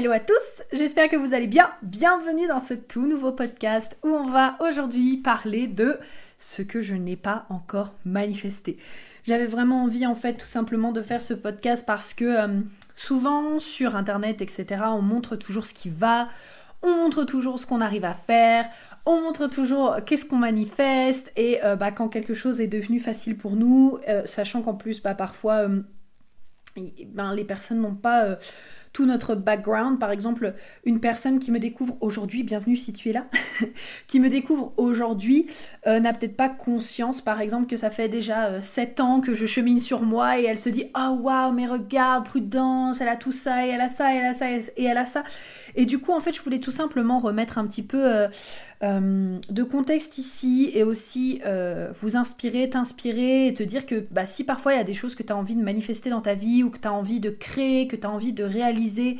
Hello à tous, j'espère que vous allez bien. Bienvenue dans ce tout nouveau podcast où on va aujourd'hui parler de ce que je n'ai pas encore manifesté. J'avais vraiment envie en fait tout simplement de faire ce podcast parce que euh, souvent sur internet etc on montre toujours ce qui va, on montre toujours ce qu'on arrive à faire, on montre toujours qu'est-ce qu'on manifeste et euh, bah, quand quelque chose est devenu facile pour nous, euh, sachant qu'en plus bah, parfois ben, les personnes n'ont pas tout notre background. Par exemple, une personne qui me découvre aujourd'hui, bienvenue si tu es là, qui me découvre aujourd'hui euh, n'a peut-être pas conscience, par exemple, que ça fait déjà 7 euh, ans que je chemine sur moi et elle se dit Oh waouh, mais regarde, prudence, elle a tout ça et elle a ça et elle a ça et elle a ça. Et du coup, en fait, je voulais tout simplement remettre un petit peu euh, euh, de contexte ici et aussi euh, vous inspirer, t'inspirer et te dire que bah, si parfois il y a des choses que tu as envie de manifester dans ta vie ou que tu as envie de créer, que tu as envie de réaliser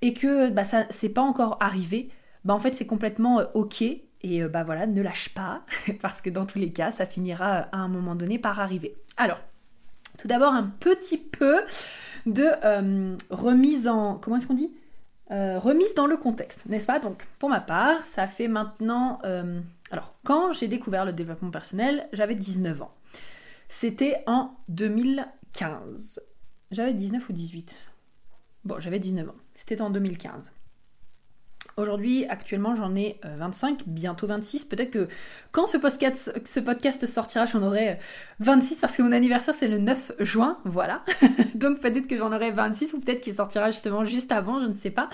et que bah, ça c'est pas encore arrivé, bah en fait c'est complètement ok. Et bah voilà, ne lâche pas, parce que dans tous les cas, ça finira à un moment donné par arriver. Alors, tout d'abord, un petit peu de remise en. Comment est-ce qu'on dit? Euh, remise dans le contexte, n'est-ce pas? Donc, pour ma part, ça fait maintenant... Euh, alors, quand j'ai découvert le développement personnel, j'avais 19 ans. C'était en 2015. J'avais 19 ou 18 Bon, j'avais 19 ans. C'était en 2015. Aujourd'hui, actuellement, j'en ai 25, euh, bientôt 26. Peut-être que quand ce podcast, ce podcast sortira, j'en aurai 26 parce que mon anniversaire, c'est le 9 juin. Voilà. donc peut-être que j'en aurai 26 ou peut-être qu'il sortira justement juste avant, je ne sais pas.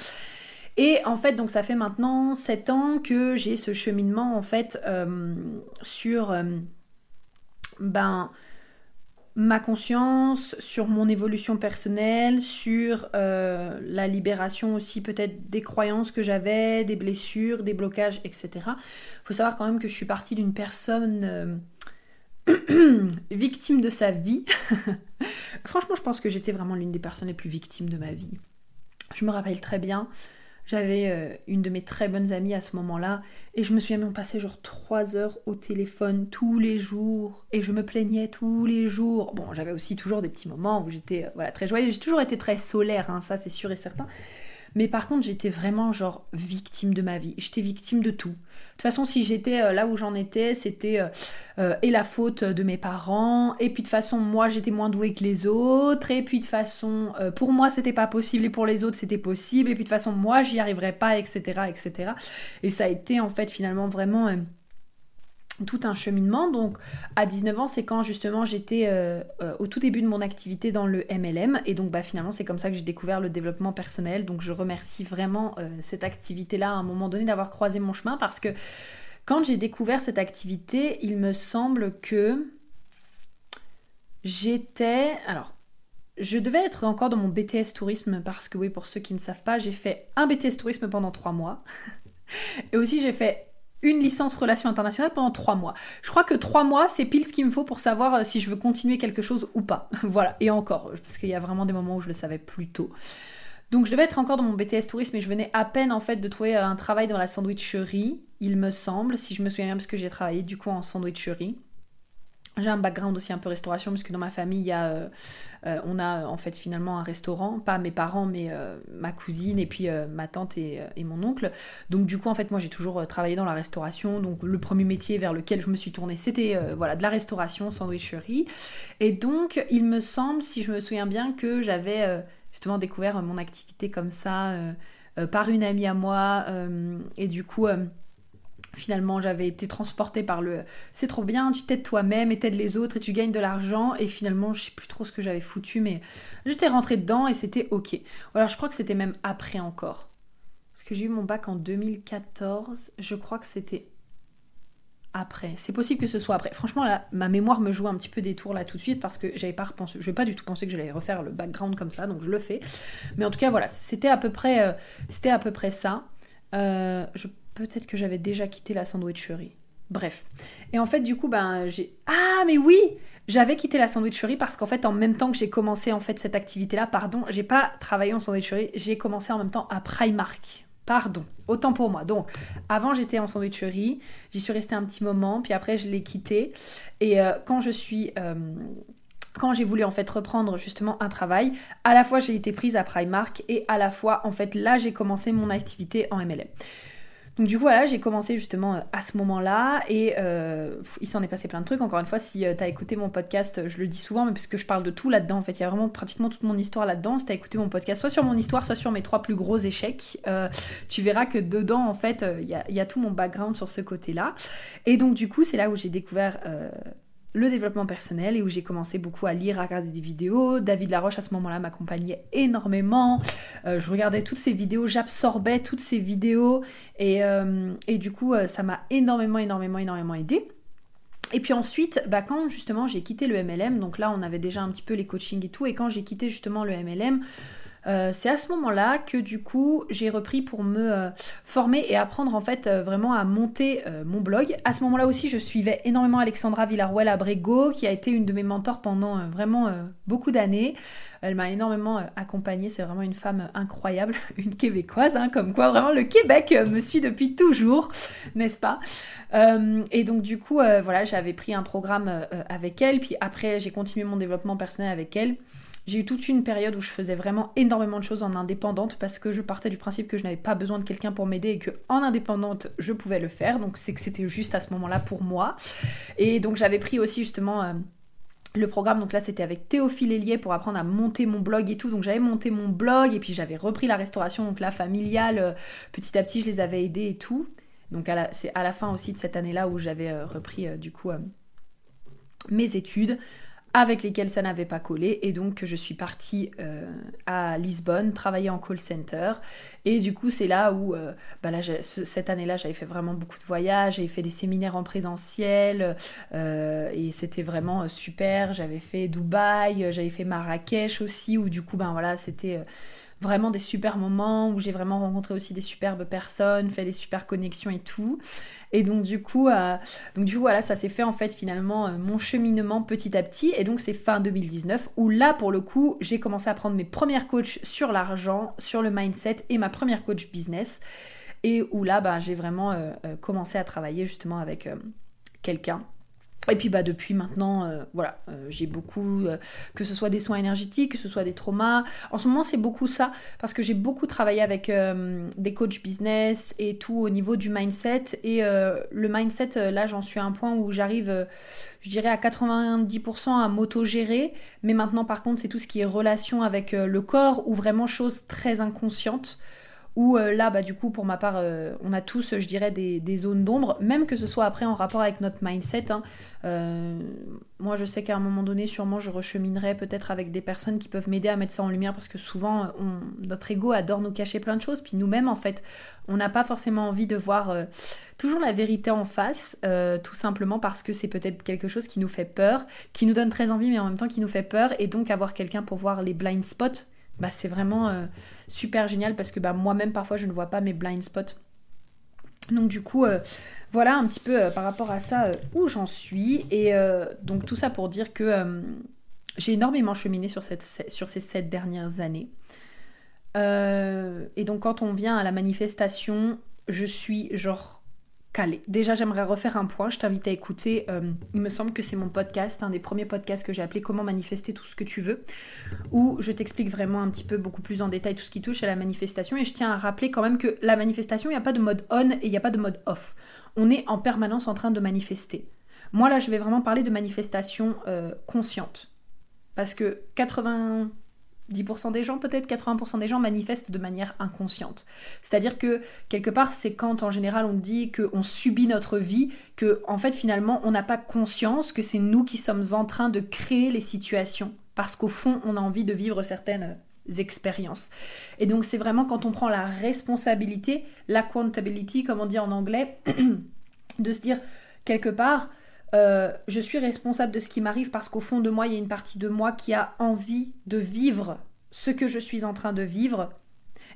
Et en fait, donc ça fait maintenant 7 ans que j'ai ce cheminement en fait euh, sur euh, ben ma conscience, sur mon évolution personnelle, sur euh, la libération aussi peut-être des croyances que j'avais, des blessures, des blocages, etc. Il faut savoir quand même que je suis partie d'une personne euh, victime de sa vie. Franchement, je pense que j'étais vraiment l'une des personnes les plus victimes de ma vie. Je me rappelle très bien, j'avais euh, une de mes très bonnes amies à ce moment-là et je me souviens même passer genre trois heures au téléphone tous les jours et je me plaignais tous les jours. Bon, j'avais aussi toujours des petits moments où j'étais euh, voilà, très joyeuse. J'ai toujours été très solaire, hein, ça c'est sûr et certain. Mais par contre, j'étais vraiment genre victime de ma vie. J'étais victime de tout. De toute façon, si j'étais euh, là où j'en étais, c'était euh, euh, et la faute de mes parents, et puis de façon, moi j'étais moins douée que les autres, et puis de façon, pour moi c'était pas possible, et pour les autres c'était possible, et puis de façon, moi j'y arriverais pas, etc., etc. Et ça a été en fait finalement vraiment tout un cheminement. Donc à 19 ans, c'est quand justement j'étais euh, euh, au tout début de mon activité dans le MLM. Et donc bah, finalement, c'est comme ça que j'ai découvert le développement personnel. Donc je remercie vraiment euh, cette activité-là à un moment donné d'avoir croisé mon chemin parce que quand j'ai découvert cette activité, il me semble que j'étais... Alors, je devais être encore dans mon BTS tourisme parce que oui, pour ceux qui ne savent pas, j'ai fait un BTS tourisme pendant trois mois. Et aussi j'ai fait une licence relations internationales pendant trois mois. Je crois que trois mois, c'est pile ce qu'il me faut pour savoir euh, si je veux continuer quelque chose ou pas. voilà, et encore, parce qu'il y a vraiment des moments où je le savais plus tôt. Donc je devais être encore dans mon BTS tourisme et je venais à peine en fait de trouver euh, un travail dans la sandwicherie, il me semble, si je me souviens bien, parce que j'ai travaillé du coup en sandwicherie. J'ai un background aussi un peu restauration, parce que dans ma famille, il y a, euh, euh, on a en fait finalement un restaurant, pas mes parents, mais euh, ma cousine et puis ma tante et, mon oncle. Donc du coup, en fait, moi j'ai toujours travaillé dans la restauration. Donc le premier métier vers lequel je me suis tournée, c'était voilà, de la restauration, sandwicherie. Et donc, il me semble, si je me souviens bien, que j'avais justement découvert mon activité comme ça par une amie à moi. et du coup Finalement, j'avais été transportée par le c'est trop bien, tu t'aides toi-même et t'aides les autres et tu gagnes de l'argent. Et finalement, je sais plus trop ce que j'avais foutu, mais j'étais rentrée dedans et c'était ok. alors, je crois que c'était même après encore. Parce que j'ai eu mon bac en 2014. Je crois que c'était après. C'est possible que ce soit après. Franchement, là, ma mémoire me joue un petit peu des tours là tout de suite parce que j'avais pas repensé. Je vais pas du tout penser que j'allais refaire le background comme ça, donc je le fais. Mais en tout cas, voilà, c'était à peu près, euh, c'était à peu près ça. Euh, peut-être que j'avais déjà quitté la sandwicherie. Bref. Et en fait, du coup, ben, j'ai. Ah, mais oui J'avais quitté la sandwicherie parce qu'en fait, en même temps que j'ai commencé en fait cette activité-là, pardon, j'ai pas travaillé en sandwicherie, j'ai commencé en même temps à Primark. Pardon, autant pour moi. Donc, avant j'étais en sandwicherie, j'y suis restée un petit moment, puis après je l'ai quitté. Et euh, quand je suis. Euh, quand j'ai voulu en fait reprendre justement un travail, à la fois j'ai été prise à Primark et à la fois en fait là j'ai commencé mon activité en MLM. Donc du coup voilà, j'ai commencé justement euh, à ce moment-là et euh, il s'en est passé plein de trucs. Encore une fois, si euh, tu as écouté mon podcast, je le dis souvent, mais puisque je parle de tout là-dedans, en fait, il y a vraiment pratiquement toute mon histoire là-dedans. Si tu as écouté mon podcast, soit sur mon histoire, soit sur mes trois plus gros échecs, tu verras que dedans, en fait, il y, a tout mon background sur ce côté-là. Et donc du coup, c'est là où j'ai découvert le développement personnel et où j'ai commencé beaucoup à lire, à regarder des vidéos. David Laroche à ce moment-là m'accompagnait énormément. Euh, je regardais toutes ces vidéos, j'absorbais toutes ces vidéos et, euh, du coup euh, ça m'a énormément, énormément, énormément aidé. Et puis ensuite, bah, quand justement j'ai quitté le MLM, donc là on avait déjà un petit peu les coachings et tout, et quand j'ai quitté justement le MLM, euh, c'est à ce moment-là que du coup j'ai repris pour me euh, former et apprendre en fait euh, vraiment à monter mon blog. À ce moment-là aussi je suivais énormément Alexandra Villarroel Abrego qui a été une de mes mentors pendant vraiment beaucoup d'années. Elle m'a énormément accompagnée, c'est vraiment une femme incroyable, une québécoise, hein, comme quoi vraiment le Québec me suit depuis toujours, n'est-ce pas? Et donc du coup, voilà, j'avais pris un programme avec elle, puis après j'ai continué mon développement personnel avec elle. J'ai eu toute une période où je faisais vraiment énormément de choses en indépendante parce que je partais du principe que je n'avais pas besoin de quelqu'un pour m'aider et que en indépendante je pouvais le faire. Donc c'est que c'était juste à ce moment-là pour moi. Et donc j'avais pris aussi justement euh, le programme, donc là c'était avec Théophile Hélier pour apprendre à monter mon blog et tout. Donc j'avais monté mon blog et puis j'avais repris la restauration, donc la familiale, euh, petit à petit je les avais aidés et tout. Donc c'est à la fin aussi de cette année-là où j'avais euh, repris du coup mes études avec lesquels ça n'avait pas collé et donc je suis partie euh, à Lisbonne travailler en call center. Et du coup c'est là où euh, bah cette année-là j'avais fait vraiment beaucoup de voyages, j'avais fait des séminaires en présentiel euh, et c'était vraiment super, j'avais fait Dubaï, j'avais fait Marrakech aussi où du coup ben voilà c'était vraiment des super moments où j'ai vraiment rencontré aussi des superbes personnes, fait des super connexions et tout. Et donc du coup, euh, donc du coup voilà, ça s'est fait en fait finalement euh, mon cheminement petit à petit. Et donc c'est fin 2019 où là pour le coup j'ai commencé à prendre mes premières coachs sur l'argent, sur le mindset et ma première coach business. Et où là bah, j'ai vraiment euh, commencé à travailler justement avec quelqu'un et puis bah depuis maintenant, euh, voilà, euh, j'ai beaucoup, euh, que ce soit des soins énergétiques, que ce soit des traumas. En ce moment, c'est beaucoup ça, parce que j'ai beaucoup travaillé avec des coachs business et tout au niveau du mindset. Et le mindset, là, j'en suis à un point où j'arrive, je dirais, à 90% à m'auto-gérer. Mais maintenant, par contre, c'est tout ce qui est relation avec le corps ou vraiment choses très inconscientes où euh, là, bah, du coup, pour ma part, euh, on a tous, je dirais, des, zones d'ombre, même que ce soit après en rapport avec notre mindset. Hein. Euh, moi, je sais qu'à un moment donné, sûrement, je recheminerai peut-être avec des personnes qui peuvent m'aider à mettre ça en lumière, parce que souvent, notre ego adore nous cacher plein de choses, puis nous-mêmes, en fait, on n'a pas forcément envie de voir toujours la vérité en face, tout simplement parce que c'est peut-être quelque chose qui nous fait peur, qui nous donne très envie, mais en même temps qui nous fait peur, et donc avoir quelqu'un pour voir les blind spots, bah, c'est vraiment super génial parce que bah, moi-même parfois je ne vois pas mes blind spots. Donc du coup, euh, voilà un petit peu euh, par rapport à ça euh, où j'en suis. Et donc tout ça pour dire que j'ai énormément cheminé sur, sur ces sept dernières années. et donc quand on vient à la manifestation, je suis genre calé. Déjà, j'aimerais refaire un point. Je t'invite à écouter. Euh, il me semble que c'est mon podcast, un des premiers podcasts que j'ai appelé Comment manifester tout ce que tu veux, où je t'explique vraiment un petit peu beaucoup plus en détail tout ce qui touche à la manifestation. Et je tiens à rappeler quand même que la manifestation, il n'y a pas de mode on et il n'y a pas de mode off. On est en permanence en train de manifester. Moi, là, je vais vraiment parler de manifestation euh, consciente. Parce que 80 10% des gens, peut-être 80% des gens manifestent de manière inconsciente. C'est-à-dire que quelque part, c'est quand en général on dit qu'on subit notre vie, que en fait finalement on n'a pas conscience que c'est nous qui sommes en train de créer les situations, parce qu'au fond on a envie de vivre certaines expériences. Et donc c'est vraiment quand on prend la responsabilité, la l'accountability, comme on dit en anglais, de se dire quelque part, euh, je suis responsable de ce qui m'arrive parce qu'au fond de moi, il y a une partie de moi qui a envie de vivre ce que je suis en train de vivre.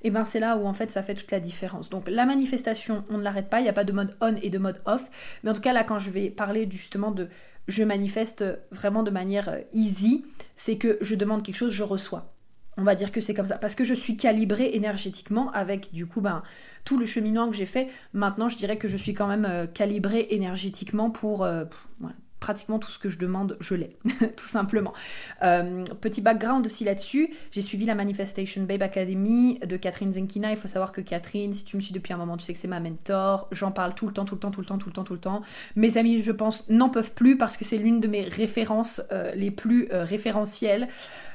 Et ben c'est là où en fait ça fait toute la différence. Donc la manifestation, on ne l'arrête pas, il n'y a pas de mode on et de mode off. Mais en tout cas là quand je vais parler justement de je manifeste vraiment de manière euh, easy, c'est que je demande quelque chose, je reçois. On va dire que c'est comme ça. Parce que je suis calibrée énergétiquement avec du coup ben, tout le cheminement que j'ai fait. Maintenant, je dirais que je suis quand même euh, calibrée énergétiquement pour, euh, pratiquement tout ce que je demande, je l'ai, tout simplement. Euh, petit background aussi là-dessus, j'ai suivi la Manifestation Babe Academy de Catherine Zenkina. Il faut savoir que Catherine, si tu me suis depuis un moment, tu sais que c'est ma mentor. J'en parle tout le temps, tout le temps, tout le temps, tout le temps, tout le temps. Mes amis, je pense, n'en peuvent plus parce que c'est l'une de mes références euh, les plus euh, référentielles.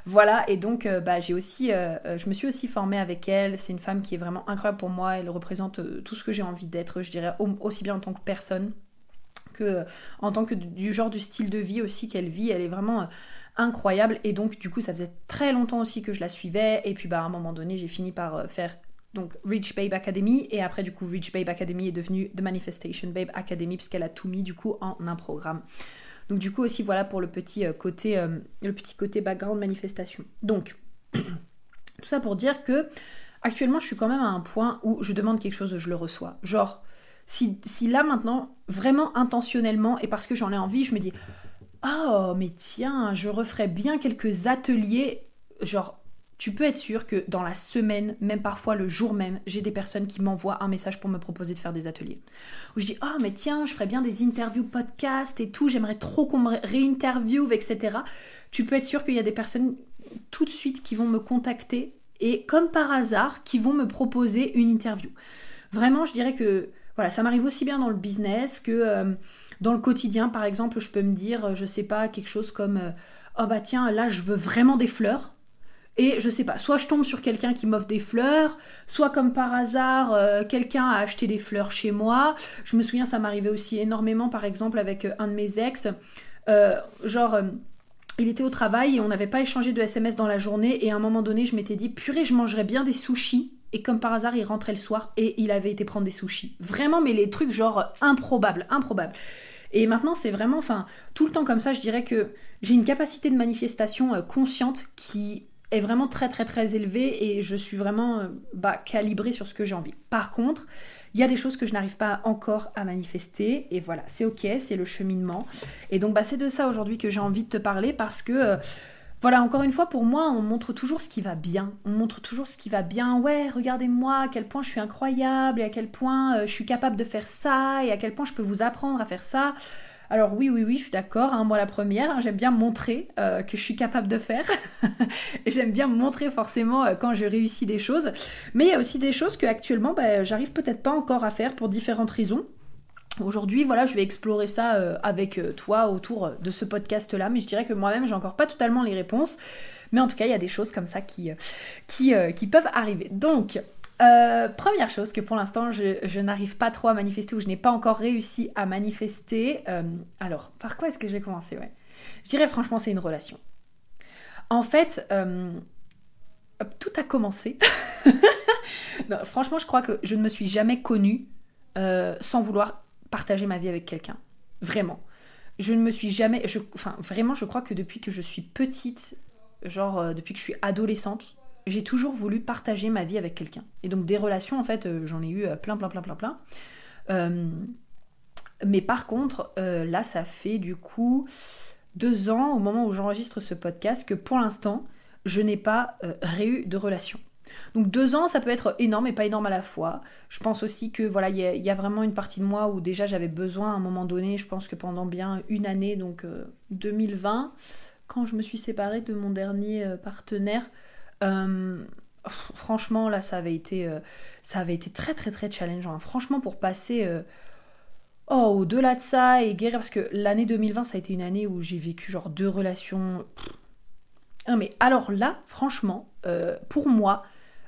Voilà, et donc bah, j'ai aussi, je me suis aussi formée avec elle. C'est une femme qui est vraiment incroyable pour moi. Elle représente tout ce que j'ai envie d'être, je dirais, aussi bien en tant que personne que en tant que du genre du style de vie aussi qu'elle vit, elle est vraiment euh, incroyable et donc du coup ça faisait très longtemps aussi que je la suivais et puis bah à un moment donné j'ai fini par euh, faire donc Rich Babe Academy et après du coup Rich Babe Academy est devenue The Manifestation Babe Academy puisqu'elle a tout mis du coup en un programme. Donc du coup aussi voilà pour le petit euh, côté le petit côté background manifestation. Donc tout ça pour dire que actuellement je suis quand même à un point où je demande quelque chose je le reçois. Genre si, là maintenant, vraiment intentionnellement, et parce que j'en ai envie, je me dis, oh mais tiens, je referais bien quelques ateliers, genre tu peux être sûr que dans la semaine, même parfois le jour même, j'ai des personnes qui m'envoient un message pour me proposer de faire des ateliers. Où je dis Oh, mais tiens, je ferais bien des interviews podcast et tout, j'aimerais trop qu'on me réinterviewe, etc. Tu peux être sûr qu'il y a des personnes tout de suite qui vont me contacter et, comme par hasard, qui vont me proposer une interview. Vraiment, je dirais que voilà, ça m'arrive aussi bien dans le business que euh, dans le quotidien. Par exemple, je peux me dire, euh, je sais pas, quelque chose comme euh, Oh bah tiens, là je veux vraiment des fleurs. Et je sais pas, soit je tombe sur quelqu'un qui m'offre des fleurs, soit comme par hasard, quelqu'un a acheté des fleurs chez moi. Je me souviens, ça m'arrivait aussi énormément, par exemple, avec un de mes ex. genre, il était au travail et on n'avait pas échangé de SMS dans la journée. Et à un moment donné, je m'étais dit, purée, je mangerais bien des sushis et comme par hasard, il rentrait le soir et il avait été prendre des sushis. Vraiment, mais les trucs genre improbables, improbables. Et maintenant, c'est vraiment, enfin, tout le temps comme ça, je dirais que j'ai une capacité de manifestation euh, consciente qui est vraiment très très très élevée et je suis vraiment euh, bah, calibrée sur ce que j'ai envie. Par contre, il y a des choses que je n'arrive pas encore à manifester et voilà, c'est ok, c'est le cheminement. Et donc bah, c'est de ça aujourd'hui que j'ai envie de te parler parce que euh, voilà, encore une fois, pour moi, on montre toujours ce qui va bien. On montre toujours ce qui va bien. Ouais, regardez-moi à quel point je suis incroyable et à quel point euh, je suis capable de faire ça et à quel point je peux vous apprendre à faire ça. Alors oui, oui, oui, je suis d'accord. Hein, moi, la première, hein, j'aime bien montrer euh, que je suis capable de faire. et j'aime bien montrer forcément euh, quand je réussis des choses. Mais il y a aussi des choses que actuellement, bah, j'arrive peut-être pas encore à faire pour différentes raisons. Aujourd'hui, voilà, je vais explorer ça euh, avec euh, toi autour de ce podcast-là, mais je dirais que moi-même, j'ai encore pas totalement les réponses. Mais en tout cas, il y a des choses comme ça qui, euh, qui, peuvent arriver. Donc, première chose que pour l'instant, je, n'arrive pas trop à manifester ou je n'ai pas encore réussi à manifester. alors, par quoi est-ce que j'ai commencé ouais? Je dirais franchement, c'est une relation. En fait, tout a commencé. franchement, je crois que je ne me suis jamais connue sans vouloir partager ma vie avec quelqu'un. Vraiment. Je ne me suis jamais. Enfin, vraiment, je crois que depuis que je suis petite, genre euh, depuis que je suis adolescente, j'ai toujours voulu partager ma vie avec quelqu'un. Et donc, des relations, en fait, euh, j'en ai eu euh, plein, plein, plein, plein, plein. mais par contre, là, ça fait du coup deux ans, au moment où j'enregistre ce podcast, que pour l'instant, je n'ai pas réu de relation. Donc deux ans, ça peut être énorme et pas énorme à la fois. Je pense aussi que voilà, il y, a vraiment une partie de moi où déjà j'avais besoin à un moment donné, je pense que pendant bien une année, donc 2020, euh, quand je me suis séparée de mon dernier euh, partenaire, euh, franchement là ça avait été ça avait été très très très challengeant. Franchement pour passer oh, au-delà de ça et guérir parce que l'année 2020 ça a été une année où j'ai vécu genre deux relations. Non mais alors là, franchement, pour moi,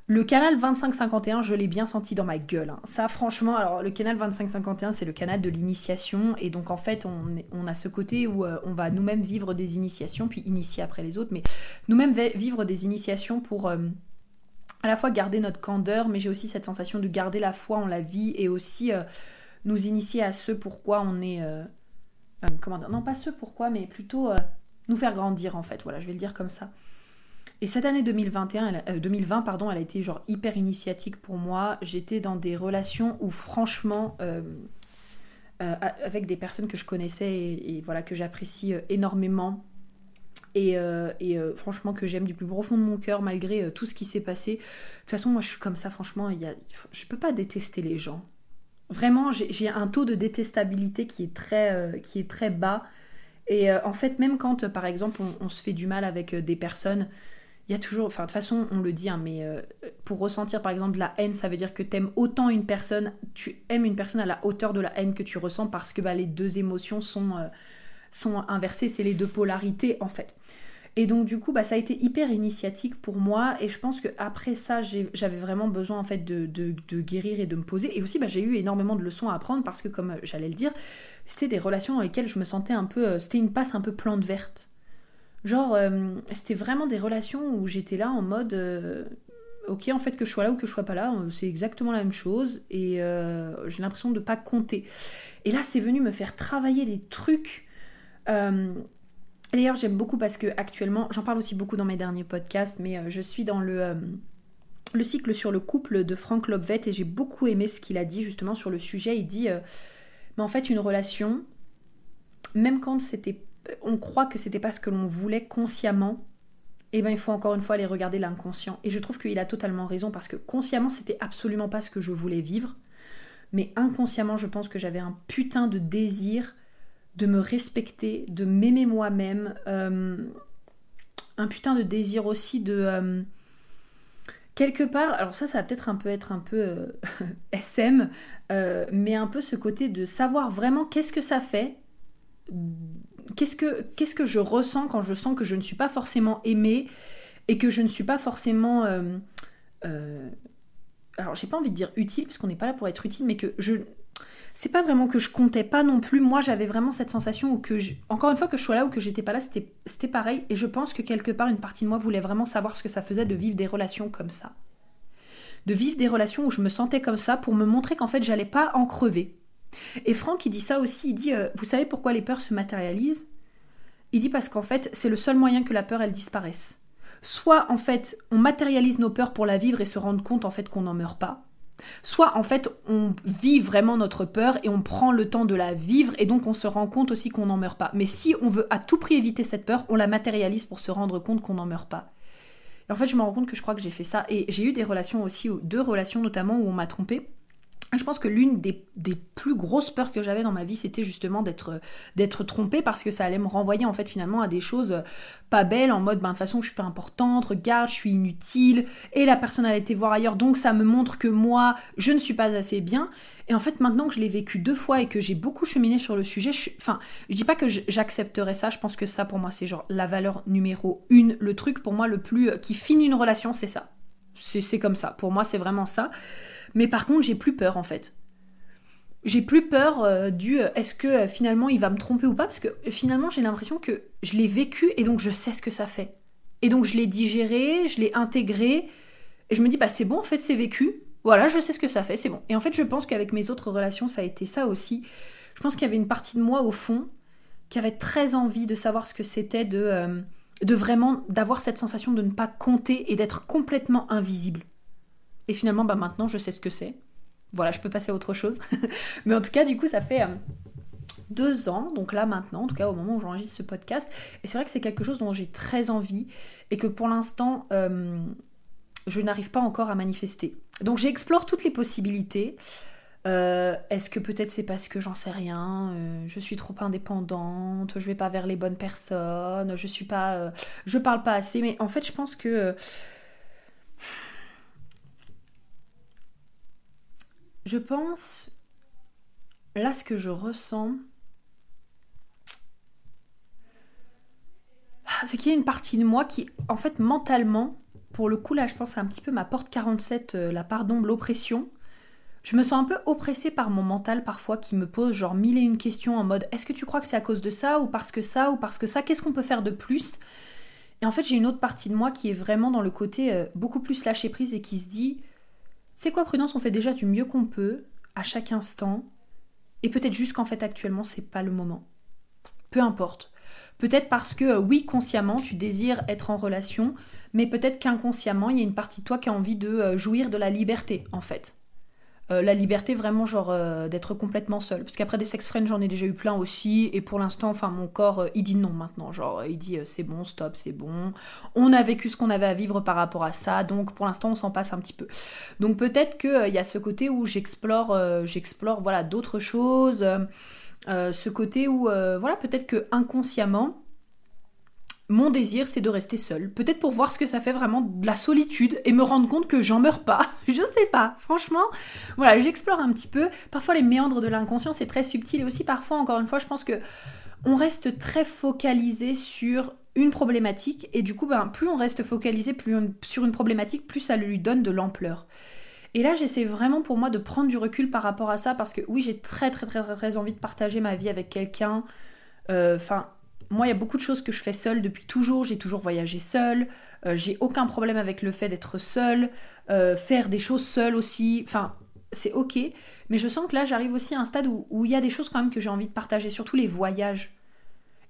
le canal 2551, je l'ai bien senti dans ma gueule. Hein. Ça, franchement, alors le canal 2551, c'est le canal de l'initiation. Et donc, en fait, on, a ce côté où euh, on va nous-mêmes vivre des initiations, puis initier après les autres, mais nous-mêmes vivre des initiations pour euh, à la fois garder notre candeur, mais j'ai aussi cette sensation de garder la foi en la vie et aussi. Euh, nous initier à ce pourquoi on est... Comment dire Non, pas ce pourquoi, mais plutôt nous faire grandir, en fait. Voilà, je vais le dire comme ça. Et cette année 2021, 2020, pardon, elle a été genre hyper initiatique pour moi. J'étais dans des relations où franchement, avec des personnes que je connaissais et voilà que j'apprécie énormément, et, euh, euh, franchement que j'aime du plus profond de mon cœur malgré euh, tout ce qui s'est passé. De toute façon, moi je suis comme ça, franchement, y a, je peux pas détester les gens. Vraiment, j'ai un taux de détestabilité qui est très, qui est très bas. Et en fait, même quand, par exemple, on, se fait du mal avec des personnes, il y a toujours, enfin de toute façon on le dit, hein, mais pour ressentir par exemple de la haine, ça veut dire que tu aimes autant une personne, tu aimes une personne à la hauteur de la haine que tu ressens parce que bah, les deux émotions sont, sont inversées, c'est les deux polarités en fait. Et donc du coup, bah, ça a été hyper initiatique pour moi et je pense qu'après ça, j'avais vraiment besoin en fait de, guérir et de me poser. Et aussi, bah, j'ai eu énormément de leçons à apprendre parce que comme euh, j'allais le dire, c'était des relations dans lesquelles je me sentais un peu... Euh, c'était une passe un peu plante verte. Genre, euh, c'était vraiment des relations où j'étais là en mode... ok, en fait, que je sois là ou que je sois pas là, c'est exactement la même chose et j'ai l'impression de ne pas compter. Et là, c'est venu me faire travailler des trucs D'ailleurs, j'aime beaucoup parce que actuellement, j'en parle aussi beaucoup dans mes derniers podcasts, mais euh, je suis dans le, euh, le cycle sur le couple de Frank Lobvet et j'ai beaucoup aimé ce qu'il a dit justement sur le sujet. Il dit, euh, mais en fait, une relation, même quand c'était, on croit que c'était pas ce que l'on voulait consciemment, eh ben il faut encore une fois aller regarder l'inconscient. Et je trouve qu'il a totalement raison parce que consciemment, c'était absolument pas ce que je voulais vivre, mais inconsciemment, je pense que j'avais un putain de désir de me respecter, de m'aimer moi-même, euh, un putain de désir aussi de euh, quelque part, alors ça ça va peut-être un peu être un peu SM, euh, mais un peu ce côté de savoir vraiment qu'est-ce que ça fait, qu'est-ce que, je ressens quand je sens que je ne suis pas forcément aimée et que je ne suis pas forcément... alors j'ai pas envie de dire utile, parce qu'on n'est pas là pour être utile, mais que je, c'est pas vraiment que je comptais pas non plus. Moi, j'avais vraiment cette sensation où que, encore une fois, que je sois là ou que j'étais pas là, c'était pareil. Et je pense que quelque part, une partie de moi voulait vraiment savoir ce que ça faisait de vivre des relations comme ça. De vivre des relations où je me sentais comme ça pour me montrer qu'en fait, j'allais pas en crever. Et Franck, il dit ça aussi. Il dit, euh, vous savez pourquoi les peurs se matérialisent? Il dit parce qu'en fait, c'est le seul moyen que la peur, elle disparaisse. Soit, en fait, on matérialise nos peurs pour la vivre et se rendre compte, en fait, qu'on n'en meurt pas Soit en fait on vit vraiment notre peur et on prend le temps de la vivre et donc on se rend compte aussi qu'on n'en meurt pas. Mais si on veut à tout prix éviter cette peur, on la matérialise pour se rendre compte qu'on n'en meurt pas. Et en fait je me rends compte que je crois que j'ai fait ça et j'ai eu des relations aussi, deux relations notamment où on m'a trompée je pense que l'une des, plus grosses peurs que j'avais dans ma vie, c'était justement d'être trompée parce que ça allait me renvoyer en fait finalement à des choses pas belles en mode ben de toute façon je suis pas importante, regarde, je suis inutile et la personne a été voir ailleurs donc ça me montre que moi je ne suis pas assez bien. Et en fait maintenant que je l'ai vécu deux fois et que j'ai beaucoup cheminé sur le sujet, je je dis pas que j'accepterais ça, je pense que ça pour moi c'est genre la valeur numéro une, le truc pour moi le plus qui finit une relation c'est ça. C'est comme ça, pour moi c'est vraiment ça. Mais par contre, j'ai plus peur en fait. J'ai plus peur euh, du euh, est-ce que euh, finalement il va me tromper ou pas? Parce que finalement j'ai l'impression que je l'ai vécu et donc je sais ce que ça fait. Et donc je l'ai digéré, je l'ai intégré et je me dis bah c'est bon en fait c'est vécu. Voilà, je sais ce que ça fait, c'est bon. Et en fait, je pense qu'avec mes autres relations, ça a été ça aussi. Je pense qu'il y avait une partie de moi au fond qui avait très envie de savoir ce que c'était de, de vraiment d'avoir cette sensation de ne pas compter et d'être complètement invisible. Et finalement, bah maintenant, je sais ce que c'est. Voilà, je peux passer à autre chose. Mais en tout cas, du coup, ça fait euh, deux ans, donc là maintenant, en tout cas au moment où j'enregistre ce podcast. Et c'est vrai que c'est quelque chose dont j'ai très envie et que pour l'instant, euh, je n'arrive pas encore à manifester. Donc j'explore toutes les possibilités. Euh, est-ce que peut-être c'est parce que j'en sais rien, je suis trop indépendante, je vais pas vers les bonnes personnes, je suis pas, je parle pas assez, mais en fait je pense que Je pense, là ce que je ressens, c'est qu'il y a une partie de moi qui, en fait, mentalement, pour le coup là je pense à un petit peu ma porte 47, euh, la part d'ombre, l'oppression. Je me sens un peu oppressée par mon mental parfois qui me pose genre mille et une questions en mode est-ce que tu crois que c'est à cause de ça ou parce que ça ou parce que ça? Qu'est-ce qu'on peut faire de plus? Et en fait j'ai une autre partie de moi qui est vraiment dans le côté euh, beaucoup plus lâcher prise et qui se dit c'est quoi prudence On fait déjà du mieux qu'on peut, à chaque instant. Et peut-être juste qu'en fait actuellement c'est pas le moment. Peu importe. Peut-être parce que oui, consciemment, tu désires être en relation, mais peut-être qu'inconsciemment, il y a une partie de toi qui a envie de jouir de la liberté, en fait. Euh, la liberté vraiment genre euh, d'être complètement seule. Parce qu'après des sex friends, j'en ai déjà eu plein aussi. Et pour l'instant, enfin mon corps, euh, il dit non maintenant. Genre, il dit c'est bon, stop, c'est bon. On a vécu ce qu'on avait à vivre par rapport à ça. Donc pour l'instant, on s'en passe un petit peu. Donc peut-être qu'il y a ce côté où j'explore, j'explore voilà d'autres choses. ce côté où voilà peut-être que inconsciemment mon désir, c'est de rester seule. Peut-être pour voir ce que ça fait vraiment de la solitude et me rendre compte que j'en meurs pas. Je sais pas. Franchement, voilà, j'explore un petit peu. Parfois, les méandres de l'inconscient, c'est très subtil. Et aussi, parfois, encore une fois, je pense que on reste très focalisé sur une problématique. Et du coup, ben, plus on reste focalisé sur une problématique, plus ça lui donne de l'ampleur. Et là, j'essaie vraiment pour moi de prendre du recul par rapport à ça. Parce que oui, j'ai très, très, très, très envie de partager ma vie avec quelqu'un. Euh, enfin. Moi, il y a beaucoup de choses que je fais seule depuis toujours. J'ai toujours voyagé seule. Euh, j'ai aucun problème avec le fait d'être seule. Euh, faire des choses seule aussi. Enfin, c'est ok. Mais je sens que là, j'arrive aussi à un stade où, il y a des choses quand même que j'ai envie de partager, surtout les voyages.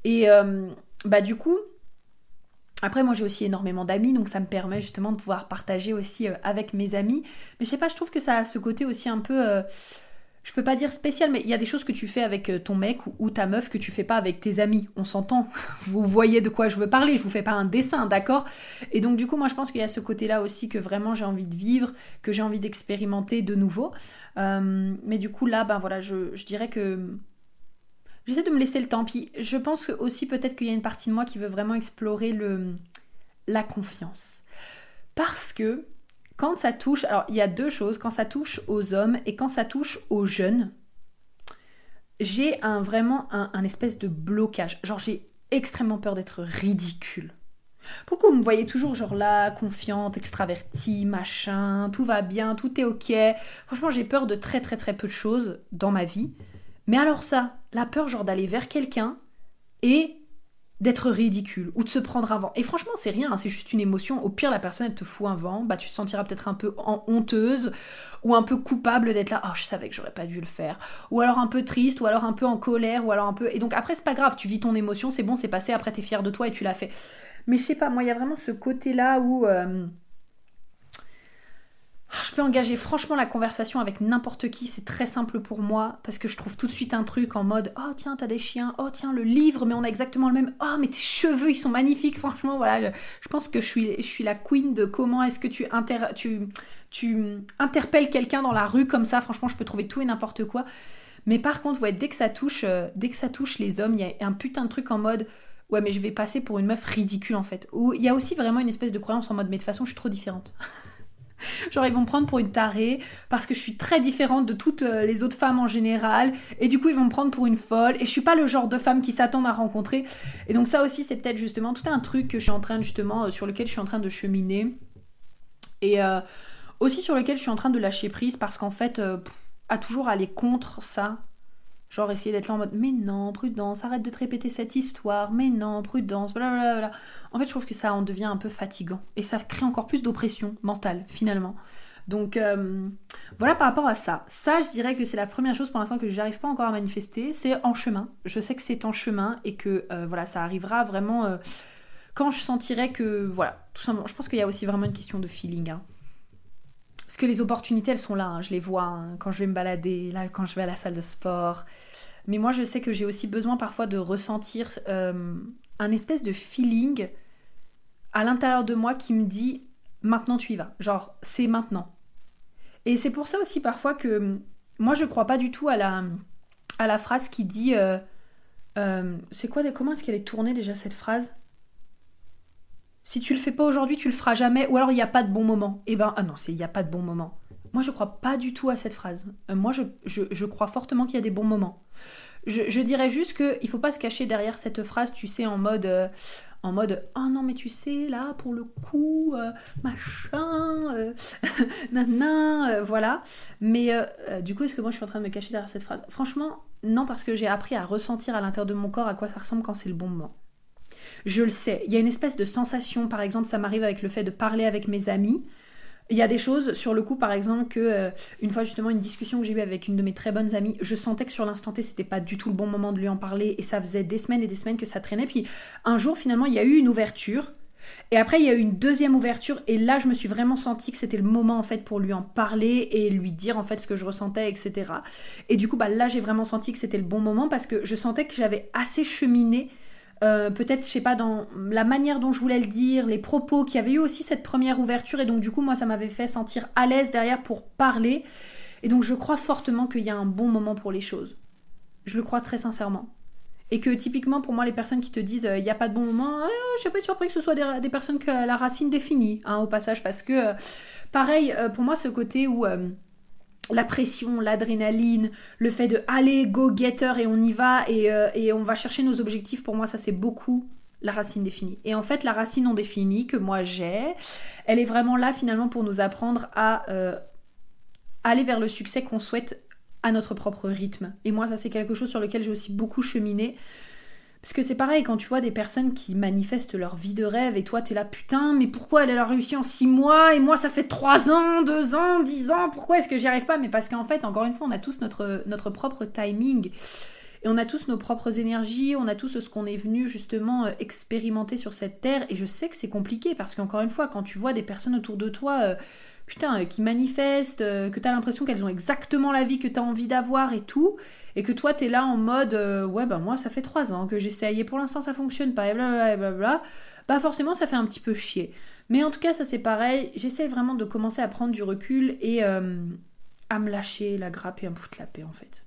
Et euh, bah du coup, après moi j'ai aussi énormément d'amis, donc ça me permet justement de pouvoir partager aussi avec mes amis. Mais je sais pas, je trouve que ça a ce côté aussi un peu je peux pas dire spécial, mais il y a des choses que tu fais avec euh, ton mec ou, ta meuf que tu fais pas avec tes amis. On s'entend. Vous voyez de quoi je veux parler. Je vous fais pas un dessin, d'accord? Et donc du coup, moi, je pense qu'il y a ce côté-là aussi que vraiment j'ai envie de vivre, que j'ai envie d'expérimenter de nouveau. Euh, mais du coup, là, ben voilà, je, dirais que j'essaie de me laisser le temps. Puis je pense aussi peut-être qu'il y a une partie de moi qui veut vraiment explorer le la confiance. Parce que quand ça touche, alors il y a deux choses, quand ça touche aux hommes et quand ça touche aux jeunes, j'ai vraiment un, espèce de blocage. Genre j'ai extrêmement peur d'être ridicule. Pourquoi vous me voyez toujours genre là, confiante, extravertie, machin, tout va bien, tout est ok. Franchement, j'ai peur de très très très peu de choses dans ma vie. Mais alors ça, la peur genre d'aller vers quelqu'un et d'être ridicule ou de se prendre un vent. Et franchement, c'est rien, hein, c'est juste une émotion. Au pire, la personne, elle te fout un vent, bah tu te sentiras peut-être un peu honteuse ou un peu coupable d'être là, oh, je savais que j'aurais pas dû le faire. Ou alors un peu triste, ou alors un peu en colère, ou alors un peu. Et donc après, c'est pas grave, tu vis ton émotion, c'est bon, c'est passé, après t'es fier de toi et tu l'as fait. Mais je sais pas, moi, il y a vraiment ce côté-là où. Euh, je peux engager franchement la conversation avec n'importe qui, c'est très simple pour moi parce que je trouve tout de suite un truc en mode oh tiens t'as des chiens, oh tiens le livre mais on a exactement le même, oh mais tes cheveux ils sont magnifiques franchement voilà je pense que je suis, je suis la queen de comment est-ce que tu, tu, tu interpelles quelqu'un dans la rue comme ça franchement je peux trouver tout et n'importe quoi. Mais par contre ouais, dès que ça touche euh, dès que ça touche les hommes il y a un putain de truc en mode ouais mais je vais passer pour une meuf ridicule en fait. Ou il y a aussi vraiment une espèce de croyance en mode mais de toute façon je suis trop différente Genre ils vont me prendre pour une tarée parce que je suis très différente de toutes euh, les autres femmes en général. Et du coup ils vont me prendre pour une folle. Et je suis pas le genre de femme qui s'attendent à rencontrer. Et donc ça aussi c'est peut-être justement tout un truc que je suis en train justement euh, sur lequel je suis en train de cheminer. Et euh, aussi sur lequel je suis en train de lâcher prise parce qu'en fait à toujours aller contre ça Genre essayer d'être là en mode mais non, prudence, arrête de te répéter cette histoire, mais non, prudence, blablabla. En fait, je trouve que ça en devient un peu fatigant et ça crée encore plus d'oppression mentale finalement. Donc euh, voilà par rapport à ça. Ça, je dirais que c'est la première chose pour l'instant que j'arrive pas encore à manifester. C'est en chemin. Je sais que c'est en chemin et que euh, voilà, ça arrivera vraiment euh, quand je sentirai que voilà, tout simplement. Je pense qu'il y a aussi vraiment une question de feeling. Hein. Parce que les opportunités, elles sont là, hein, je les vois hein, quand je vais me balader, là, quand je vais à la salle de sport. Mais moi, je sais que j'ai aussi besoin parfois de ressentir euh, un espèce de feeling à l'intérieur de moi qui me dit maintenant tu y vas. Genre, c'est maintenant. Et c'est pour ça aussi parfois que moi, je crois pas du tout à la, à la phrase qui dit. Euh, euh, c'est quoi, comment est-ce qu'elle est tournée déjà cette phrase? Si tu le fais pas aujourd'hui, tu le feras jamais, ou alors il n'y a pas de bon moment. Eh ben, ah non, c'est il n'y a pas de bon moment. Moi, je crois pas du tout à cette phrase. Euh, moi, je, je, crois fortement qu'il y a des bons moments. Je, dirais juste qu'il ne faut pas se cacher derrière cette phrase, tu sais, en mode, euh, en mode, oh non, mais tu sais, là, pour le coup, euh, machin, nanana, voilà. Mais du coup, est-ce que moi, je suis en train de me cacher derrière cette phrase? Franchement, non, parce que j'ai appris à ressentir à l'intérieur de mon corps à quoi ça ressemble quand c'est le bon moment je le sais. Il y a une espèce de sensation, par exemple, ça m'arrive avec le fait de parler avec mes amis. Il y a des choses sur le coup, par exemple, que euh, une fois justement une discussion que j'ai eue avec une de mes très bonnes amies, je sentais que sur l'instant T, c'était pas du tout le bon moment de lui en parler et ça faisait des semaines et des semaines que ça traînait. Puis un jour, finalement, il y a eu une ouverture. Et après, il y a eu une deuxième ouverture, et là, je me suis vraiment senti que c'était le moment, en fait, pour lui en parler et lui dire, en fait, ce que je ressentais, etc. Et du coup, bah, là, j'ai vraiment senti que c'était le bon moment parce que je sentais que j'avais assez cheminé euh, peut-être, je sais pas, dans la manière dont je voulais le dire, les propos, qui avait eu aussi cette première ouverture, et donc du coup, moi, ça m'avait fait sentir à l'aise derrière pour parler. Et donc, je crois fortement qu'il y a un bon moment pour les choses. Je le crois très sincèrement. Et que typiquement, pour moi, les personnes qui te disent euh, il n'y a pas de bon moment, je je suis pas surpris que ce soit des, personnes que la racine définit, hein, au passage, parce que, euh, pareil, pour moi, ce côté où la pression, l'adrénaline, le fait de aller, go getter et on y va euh, et, on va chercher nos objectifs, pour moi ça c'est beaucoup la racine définie. Et en fait la racine non définie que moi j'ai, elle est vraiment là finalement pour nous apprendre à euh, aller vers le succès qu'on souhaite à notre propre rythme. Et moi ça c'est quelque chose sur lequel j'ai aussi beaucoup cheminé. Parce que c'est pareil, quand tu vois des personnes qui manifestent leur vie de rêve et toi t'es là, putain, mais pourquoi elle a réussi en 6 mois et moi ça fait 3 ans, 2 ans, 10 ans, pourquoi est-ce que j'y arrive pas? Mais parce qu'en fait, encore une fois, on a tous notre, notre propre timing et on a tous nos propres énergies, on a tous ce qu'on est venu justement euh, expérimenter sur cette terre et je sais que c'est compliqué parce qu'encore une fois, quand tu vois des personnes autour de toi. Euh, putain, euh, qui manifestent, euh, que t'as l'impression qu'elles ont exactement la vie que t'as envie d'avoir et tout, et que toi t'es là en mode euh, ouais bah moi ça fait trois ans que j'essaye et pour l'instant ça fonctionne pas et blablabla, bla bah forcément ça fait un petit peu chier. Mais en tout cas ça c'est pareil, j'essaie vraiment de commencer à prendre du recul et à me lâcher la grappe et à me foutre la paix en fait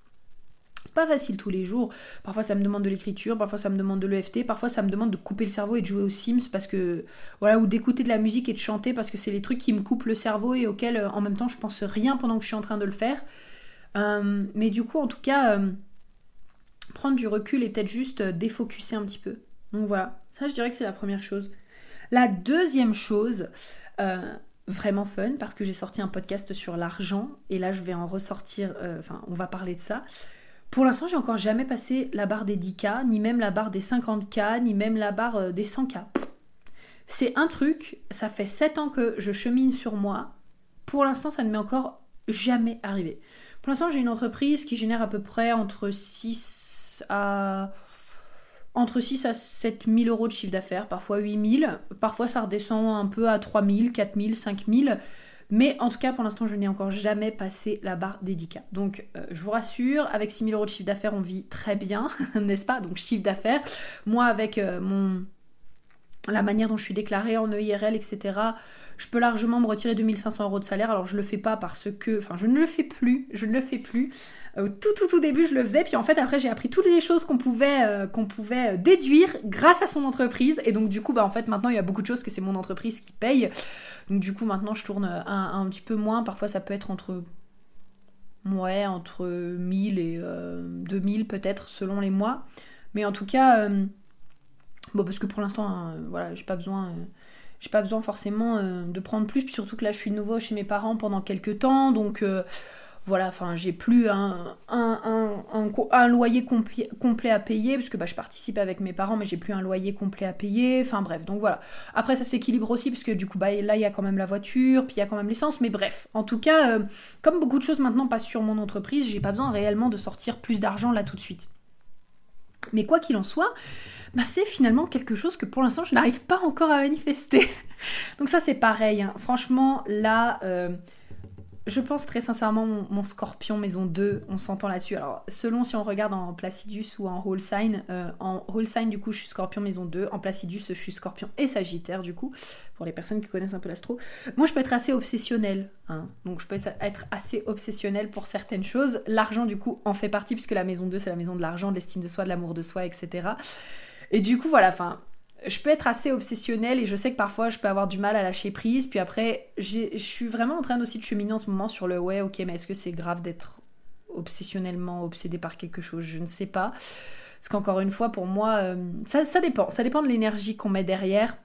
pas facile tous les jours. Parfois ça me demande de l'écriture, parfois ça me demande de l'EFT, parfois ça me demande de couper le cerveau et de jouer aux Sims parce que voilà ou d'écouter de la musique et de chanter parce que c'est les trucs qui me coupent le cerveau et auxquels euh, en même temps je pense rien pendant que je suis en train de le faire. Euh, mais du coup en tout cas euh, prendre du recul et peut-être juste défocuser un petit peu. Donc voilà, ça je dirais que c'est la première chose. La deuxième chose, vraiment fun parce que j'ai sorti un podcast sur l'argent et là je vais en ressortir, enfin on va parler de ça. Pour l'instant, j'ai encore jamais passé la barre des 10K, ni même la barre des 50K, ni même la barre euh, des 100K. C'est un truc, ça fait 7 ans que je chemine sur moi. Pour l'instant, ça ne m'est encore jamais arrivé. Pour l'instant, j'ai une entreprise qui génère à peu près entre 6 à entre 6 à 7 000 euros de chiffre d'affaires, parfois 8 000, parfois ça redescend un peu à 3 000, 4 000, 5 000. Mais en tout cas, pour l'instant, je n'ai encore jamais passé la barre des 10K. Donc, euh, je vous rassure, avec 6000 euros de chiffre d'affaires, on vit très bien, n'est-ce pas? Donc, chiffre d'affaires. Moi, avec euh, mon la manière dont je suis déclarée en EIRL, etc., je peux largement me retirer 2500 euros de salaire. Alors je le fais pas parce que, enfin je ne le fais plus, je ne le fais plus. Au tout tout tout début je le faisais, puis en fait après j'ai appris toutes les choses qu'on pouvait, euh, qu'on pouvait euh, déduire grâce à son entreprise. Et donc du coup bah en fait maintenant il y a beaucoup de choses que c'est mon entreprise qui paye. Donc du coup maintenant je tourne un, petit peu moins. Parfois ça peut être entre ouais entre 1000 et 2000 euh, peut-être selon les mois. Mais en tout cas bon parce que pour l'instant hein, voilà j'ai pas besoin j'ai pas besoin forcément euh, de prendre plus, surtout que là je suis nouveau chez mes parents pendant quelques temps, donc euh, voilà, enfin j'ai plus un, un, un, loyer complet, à payer, puisque bah, je participe avec mes parents, mais j'ai plus un loyer complet à payer, enfin bref, donc voilà. Après ça s'équilibre aussi, puisque du coup bah, là il y a quand même la voiture, puis il y a quand même l'essence, mais bref, en tout cas, euh, comme beaucoup de choses maintenant passent sur mon entreprise, j'ai pas besoin réellement de sortir plus d'argent là tout de suite. Mais quoi qu'il en soit, bah, c'est finalement quelque chose que pour l'instant je n'arrive pas encore à manifester. Donc ça c'est pareil, hein. franchement là, euh, je pense très sincèrement mon, scorpion maison 2, on s'entend là-dessus. Alors selon si on regarde en Placidus ou en Whole Sign, euh, en Whole Sign du coup je suis scorpion maison 2, en Placidus je suis scorpion et sagittaire du coup, pour les personnes qui connaissent un peu l'astro. Moi je peux être assez obsessionnelle, hein. donc je peux être assez obsessionnelle pour certaines choses. L'argent du coup en fait partie puisque la maison 2 c'est la maison de l'argent, de l'estime de soi, de l'amour de soi, etc. Et du coup, voilà, enfin, je peux être assez obsessionnelle et je sais que parfois je peux avoir du mal à lâcher prise. Puis après, je suis vraiment en train aussi de cheminer en ce moment sur le ouais, ok, mais est-ce que c'est grave d'être obsessionnellement obsédé par quelque chose? Je ne sais pas. Parce qu'encore une fois, pour moi, euh, ça, ça, dépend. Ça dépend de l'énergie qu'on met derrière.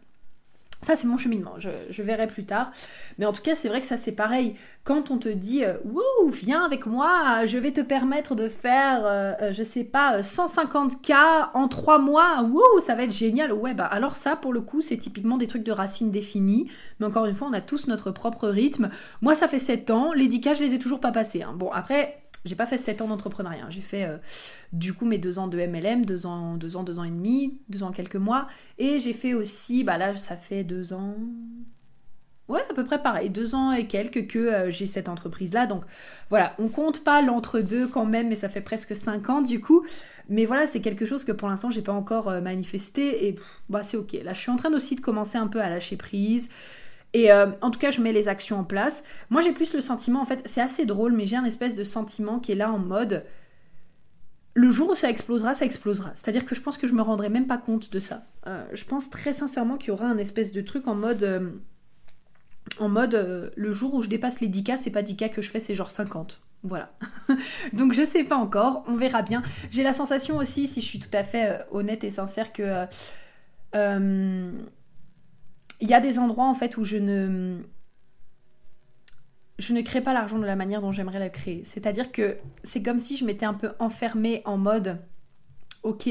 Ça, c'est mon cheminement, je, verrai plus tard. Mais en tout cas, c'est vrai que ça, c'est pareil. Quand on te dit, euh, wouh, viens avec moi, je vais te permettre de faire, euh, euh, je sais pas, 150K en 3 mois, wouh, ça va être génial. Ouais, bah alors ça, pour le coup, c'est typiquement des trucs de racines définies. Mais encore une fois, on a tous notre propre rythme. Moi, ça fait 7 ans, les 10K, je les ai toujours pas passés. Hein. Bon, après, j'ai pas fait 7 ans d'entrepreneuriat. Hein. J'ai fait euh, du coup mes 2 ans de MLM, 2 ans, 2 ans, 2 ans et demi, 2 ans quelques mois. Et j'ai fait aussi, bah là ça fait 2 ans. Ouais, à peu près pareil, 2 ans et quelques que euh, j'ai cette entreprise-là. Donc voilà, on compte pas l'entre-deux quand même, mais ça fait presque 5 ans du coup. Mais voilà, c'est quelque chose que pour l'instant j'ai pas encore euh, manifesté et bah c'est ok. Là je suis en train aussi de commencer un peu à lâcher prise. Et euh, en tout cas, je mets les actions en place. Moi, j'ai plus le sentiment, en fait, c'est assez drôle, mais j'ai un espèce de sentiment qui est là en mode. Le jour où ça explosera, ça explosera. C'est-à-dire que je pense que je me rendrai même pas compte de ça. Euh, je pense très sincèrement qu'il y aura un espèce de truc en mode. Euh, en mode, le jour où je dépasse les 10K, c'est pas 10K que je fais, c'est genre 50. Voilà. Donc je sais pas encore, on verra bien. J'ai la sensation aussi, si je suis tout à fait honnête et sincère, que il y a des endroits en fait où je ne je ne crée pas l'argent de la manière dont j'aimerais le créer. C'est-à-dire que c'est comme si je m'étais un peu enfermée en mode OK,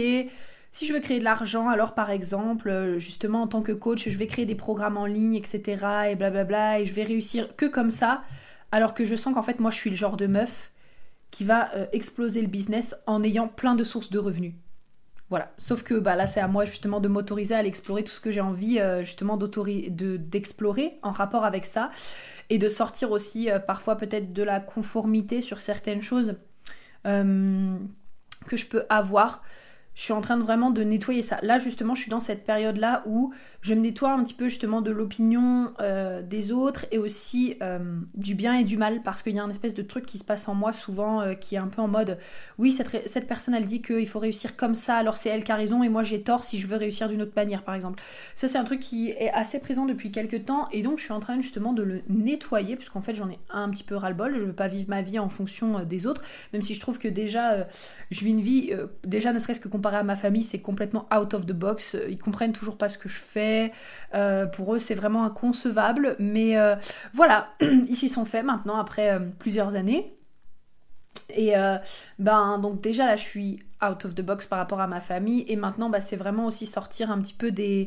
si je veux créer de l'argent, alors par exemple, justement en tant que coach, je vais créer des programmes en ligne, etc. et blablabla, et je vais réussir que comme ça, alors que je sens qu'en fait, moi, je suis le genre de meuf qui va euh, exploser le business en ayant plein de sources de revenus. Voilà. Sauf que bah, là, c'est à moi justement de m'autoriser à aller explorer tout ce que j'ai envie euh, justement d'explorer en rapport avec ça. Et de sortir aussi euh, parfois peut-être de la conformité sur certaines choses euh, que je peux avoir je suis en train de vraiment de nettoyer ça. Là justement, je suis dans cette période-là où je me nettoie un petit peu justement de l'opinion euh, des autres et aussi euh, du bien et du mal parce qu'il y a un espèce de truc qui se passe en moi souvent euh, qui est un peu en mode oui cette, cette personne elle dit qu'il faut réussir comme ça alors c'est elle qui a raison et moi j'ai tort si je veux réussir d'une autre manière par exemple. Ça c'est un truc qui est assez présent depuis quelques temps et donc je suis en train justement de le nettoyer puisqu'en fait j'en ai un petit peu ras-le-bol, je veux pas vivre ma vie en fonction des autres même si je trouve que déjà je vis une vie déjà ne serait-ce que comparé à ma famille c'est complètement out of the box, ils comprennent toujours pas ce que je fais euh, pour eux, c'est vraiment inconcevable. Mais euh, voilà, ils s'y sont faits maintenant après euh, plusieurs années. Et ben donc déjà là, je suis out of the box par rapport à ma famille. Et maintenant, bah, c'est vraiment aussi sortir un petit peu des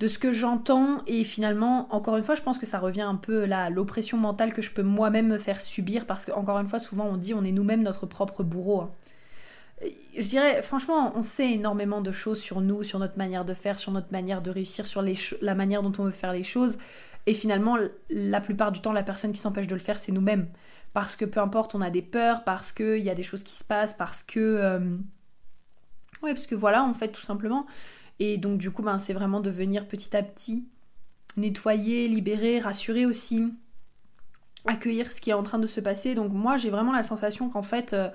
de ce que j'entends et finalement encore une fois je pense que ça revient un peu là l'oppression mentale que je peux moi-même me faire subir parce que encore une fois souvent on dit on est nous-mêmes notre propre bourreau hein je dirais, franchement, on sait énormément de choses sur nous, sur notre manière de faire, sur notre manière de réussir, sur la manière dont on veut faire les choses. Et finalement, la plupart du temps, la personne qui s'empêche de le faire, c'est nous-mêmes. Parce que peu importe, on a des peurs, parce qu'il y a des choses qui se passent, parce que... Euh... Ouais, parce que voilà, en fait, tout simplement. Et donc, du coup, ben, c'est vraiment de venir petit à petit nettoyer, libérer, rassurer aussi, accueillir ce qui est en train de se passer. Donc, moi, j'ai vraiment la sensation qu'en fait... Euh,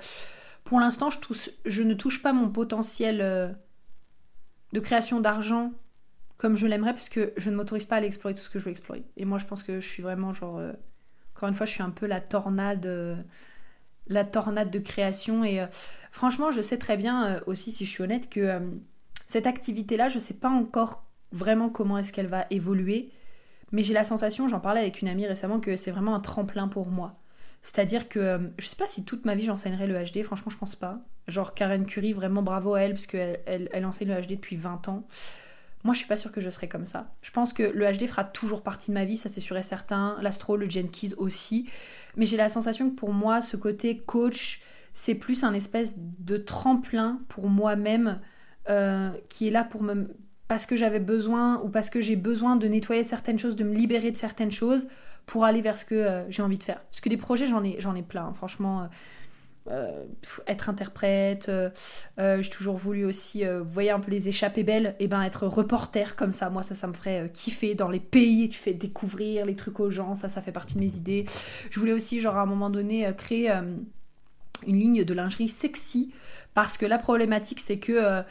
pour l'instant, je, ne touche pas mon potentiel euh, de création d'argent comme je l'aimerais parce que je ne m'autorise pas à aller explorer tout ce que je veux explorer. Et moi, je pense que je suis vraiment genre. Euh, encore une fois, je suis un peu la tornade. Euh, la tornade de création. Et franchement, je sais très bien aussi, si je suis honnête, que cette activité-là, je ne sais pas encore vraiment comment est-ce qu'elle va évoluer. Mais j'ai la sensation, j'en parlais avec une amie récemment, que c'est vraiment un tremplin pour moi. C'est-à-dire que euh, je sais pas si toute ma vie j'enseignerai le HD, franchement je pense pas. Genre Karen Curie, vraiment bravo à elle, parce qu'elle elle, enseigne le HD depuis 20 ans. Moi je suis pas sûre que je serai comme ça. Je pense que le HD fera toujours partie de ma vie, ça c'est sûr et certain. L'astro, le Jenkins aussi. Mais j'ai la sensation que pour moi, ce côté coach, c'est plus un espèce de tremplin pour moi-même euh, qui est là pour me parce que j'avais besoin ou parce que j'ai besoin de nettoyer certaines choses, de me libérer de certaines choses pour aller vers ce que euh, j'ai envie de faire. Parce que des projets, j'en ai, j'en ai plein, hein. franchement. Euh, euh, être interprète, j'ai toujours voulu aussi, vous voyez un peu les échappées belles, et ben être reporter comme ça, moi ça, ça me ferait kiffer dans les pays, tu fais découvrir les trucs aux gens, ça, ça fait partie de mes idées. Je voulais aussi, genre à un moment donné, créer une ligne de lingerie sexy, parce que la problématique c'est que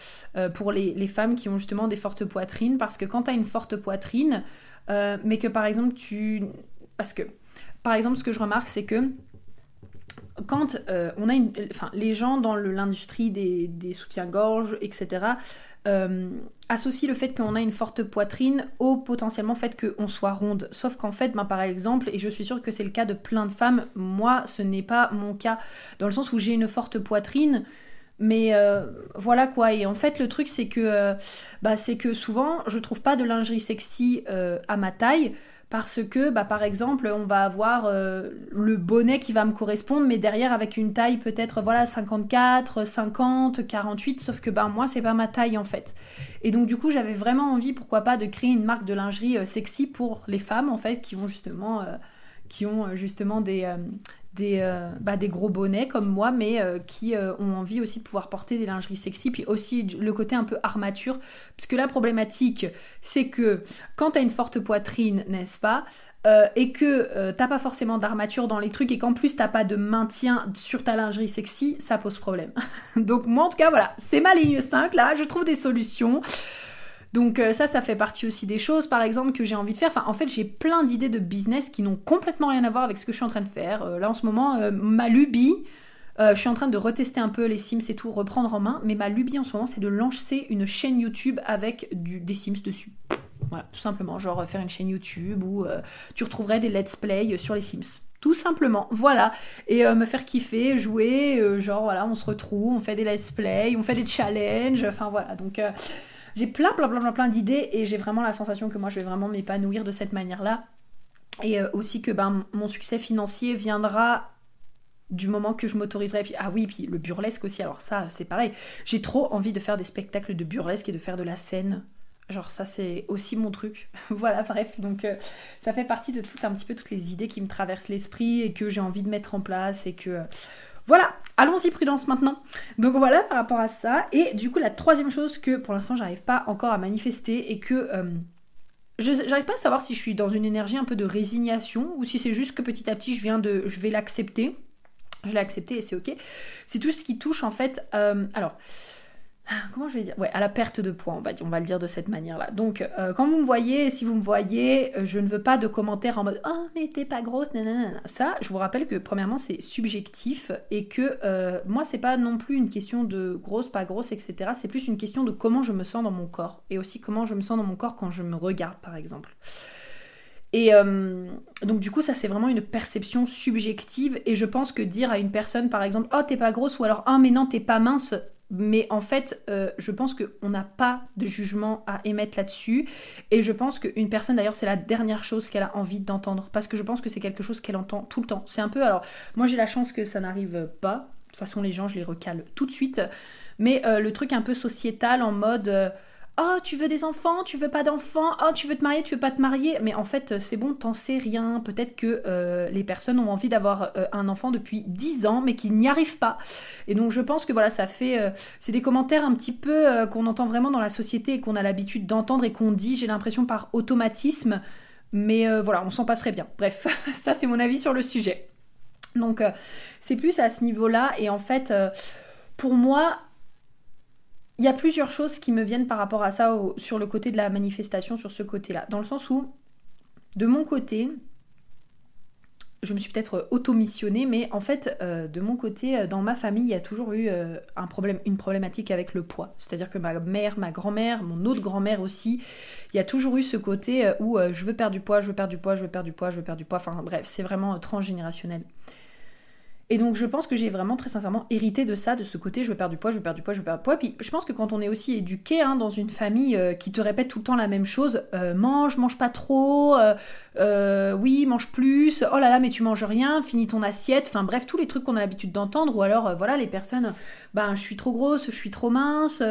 pour les, les, femmes qui ont justement des fortes poitrines, parce que quand tu as une forte poitrine, mais que par exemple tu parce que, par exemple, ce que je remarque, c'est que quand euh, on a une. Enfin, les gens dans l'industrie des, soutiens-gorge, etc., associe le fait qu'on a une forte poitrine au potentiellement fait qu'on soit ronde. Sauf qu'en fait, ben, par exemple, et je suis sûre que c'est le cas de plein de femmes, moi ce n'est pas mon cas, dans le sens où j'ai une forte poitrine, mais euh, voilà quoi. Et en fait, le truc, c'est que, euh, bah, c'est que souvent, je trouve pas de lingerie sexy euh, à ma taille. Parce que, bah, par exemple, on va avoir le bonnet qui va me correspondre, mais derrière avec une taille peut-être voilà 54, 50, 48, sauf que bah, moi, c'est pas ma taille en fait. Et donc, du coup, j'avais vraiment envie, pourquoi pas, de créer une marque de lingerie sexy pour les femmes en fait, qui vont justement, qui ont justement des, des, euh, bah, des gros bonnets comme moi, mais euh, qui euh, ont envie aussi de pouvoir porter des lingeries sexy, puis aussi le côté un peu armature, puisque la problématique, c'est que quand t'as une forte poitrine, n'est-ce pas, et que t'as pas forcément d'armature dans les trucs, et qu'en plus t'as pas de maintien sur ta lingerie sexy, ça pose problème. Donc moi en tout cas, voilà, c'est ma ligne 5, là, je trouve des solutions. Donc euh, ça, ça fait partie aussi des choses, par exemple, que j'ai envie de faire. En fait, j'ai plein d'idées de business qui n'ont complètement rien à voir avec ce que je suis en train de faire. Euh, là, en ce moment, euh, ma lubie, je suis en train de retester un peu les Sims et tout, reprendre en main. Mais ma lubie en ce moment, c'est de lancer une chaîne YouTube avec du, des Sims dessus. Voilà, tout simplement. Genre faire une chaîne YouTube où tu retrouverais des let's play sur les Sims. Tout simplement, voilà. Et me faire kiffer, jouer, genre voilà, on se retrouve, on fait des let's play, on fait des challenges, enfin voilà. Donc j'ai plein, plein, plein, plein, plein d'idées et j'ai vraiment la sensation que moi je vais vraiment m'épanouir de cette manière-là. Et euh, aussi que ben, mon succès financier viendra du moment que je m'autoriserai. Ah oui, puis le burlesque aussi, alors ça, c'est pareil. J'ai trop envie de faire des spectacles de burlesque et de faire de la scène. Genre ça, c'est aussi mon truc. voilà, bref. Donc euh, ça fait partie de tout un petit peu toutes les idées qui me traversent l'esprit et que j'ai envie de mettre en place et que... Voilà, allons-y prudence maintenant. Donc voilà par rapport à ça. Et du coup, la troisième chose que pour l'instant j'arrive pas encore à manifester et que euh, j'arrive pas à savoir si je suis dans une énergie un peu de résignation ou si c'est juste que petit à petit je viens de, je vais l'accepter. Je l'ai accepté et c'est ok. C'est tout ce qui touche en fait. Euh, alors. Comment je vais dire? Ouais, à la perte de poids, on va, on va le dire de cette manière-là. Donc, euh, quand vous me voyez, si vous me voyez, euh, je ne veux pas de commentaires en mode Oh, mais t'es pas grosse, nanana. Ça, je vous rappelle que premièrement, c'est subjectif et que euh, moi, c'est pas non plus une question de grosse, pas grosse, etc. C'est plus une question de comment je me sens dans mon corps et aussi comment je me sens dans mon corps quand je me regarde, par exemple. Et donc du coup ça c'est vraiment une perception subjective et je pense que dire à une personne par exemple oh t'es pas grosse ou alors oh mais non t'es pas mince mais en fait, euh, je pense qu'on n'a pas de jugement à émettre là-dessus. Et je pense qu'une personne, d'ailleurs, c'est la dernière chose qu'elle a envie d'entendre. Parce que je pense que c'est quelque chose qu'elle entend tout le temps. C'est un peu. Alors, moi, j'ai la chance que ça n'arrive pas. De toute façon, les gens, je les recale tout de suite. Mais euh, le truc un peu sociétal en mode. Euh, Oh, tu veux des enfants, tu veux pas d'enfants, oh, tu veux te marier, tu veux pas te marier. Mais en fait, c'est bon, t'en sais rien. Peut-être que euh, les personnes ont envie d'avoir euh, un enfant depuis 10 ans, mais qu'ils n'y arrivent pas. Et donc, je pense que voilà, ça fait. Euh, c'est des commentaires un petit peu qu'on entend vraiment dans la société et qu'on a l'habitude d'entendre et qu'on dit, j'ai l'impression, par automatisme. Mais voilà, on s'en passerait bien. Bref, ça, c'est mon avis sur le sujet. Donc, c'est plus à ce niveau-là. Et en fait, pour moi, il y a plusieurs choses qui me viennent par rapport à ça sur le côté de la manifestation, sur ce côté-là. Dans le sens où, de mon côté, je me suis peut-être auto-missionnée, mais en fait, euh, de mon côté, euh, dans ma famille, il y a toujours eu euh, un problème, une problématique avec le poids. C'est-à-dire que ma mère, ma grand-mère, mon autre grand-mère aussi, il y a toujours eu ce côté où je veux perdre du poids, je veux perdre du poids, je veux perdre du poids, je veux perdre du poids. Enfin bref, c'est vraiment transgénérationnel. Et donc je pense que j'ai vraiment très sincèrement hérité de ça, de ce côté je veux perdre du poids, je veux perdre du poids, je veux perdre du poids. Puis je pense que quand on est aussi éduqué hein, dans une famille euh, qui te répète tout le temps la même chose, euh, mange, mange pas trop, euh, oui, mange plus, oh là là mais tu manges rien, finis ton assiette, enfin bref, tous les trucs qu'on a l'habitude d'entendre, ou alors voilà les personnes, ben je suis trop grosse, je suis trop mince,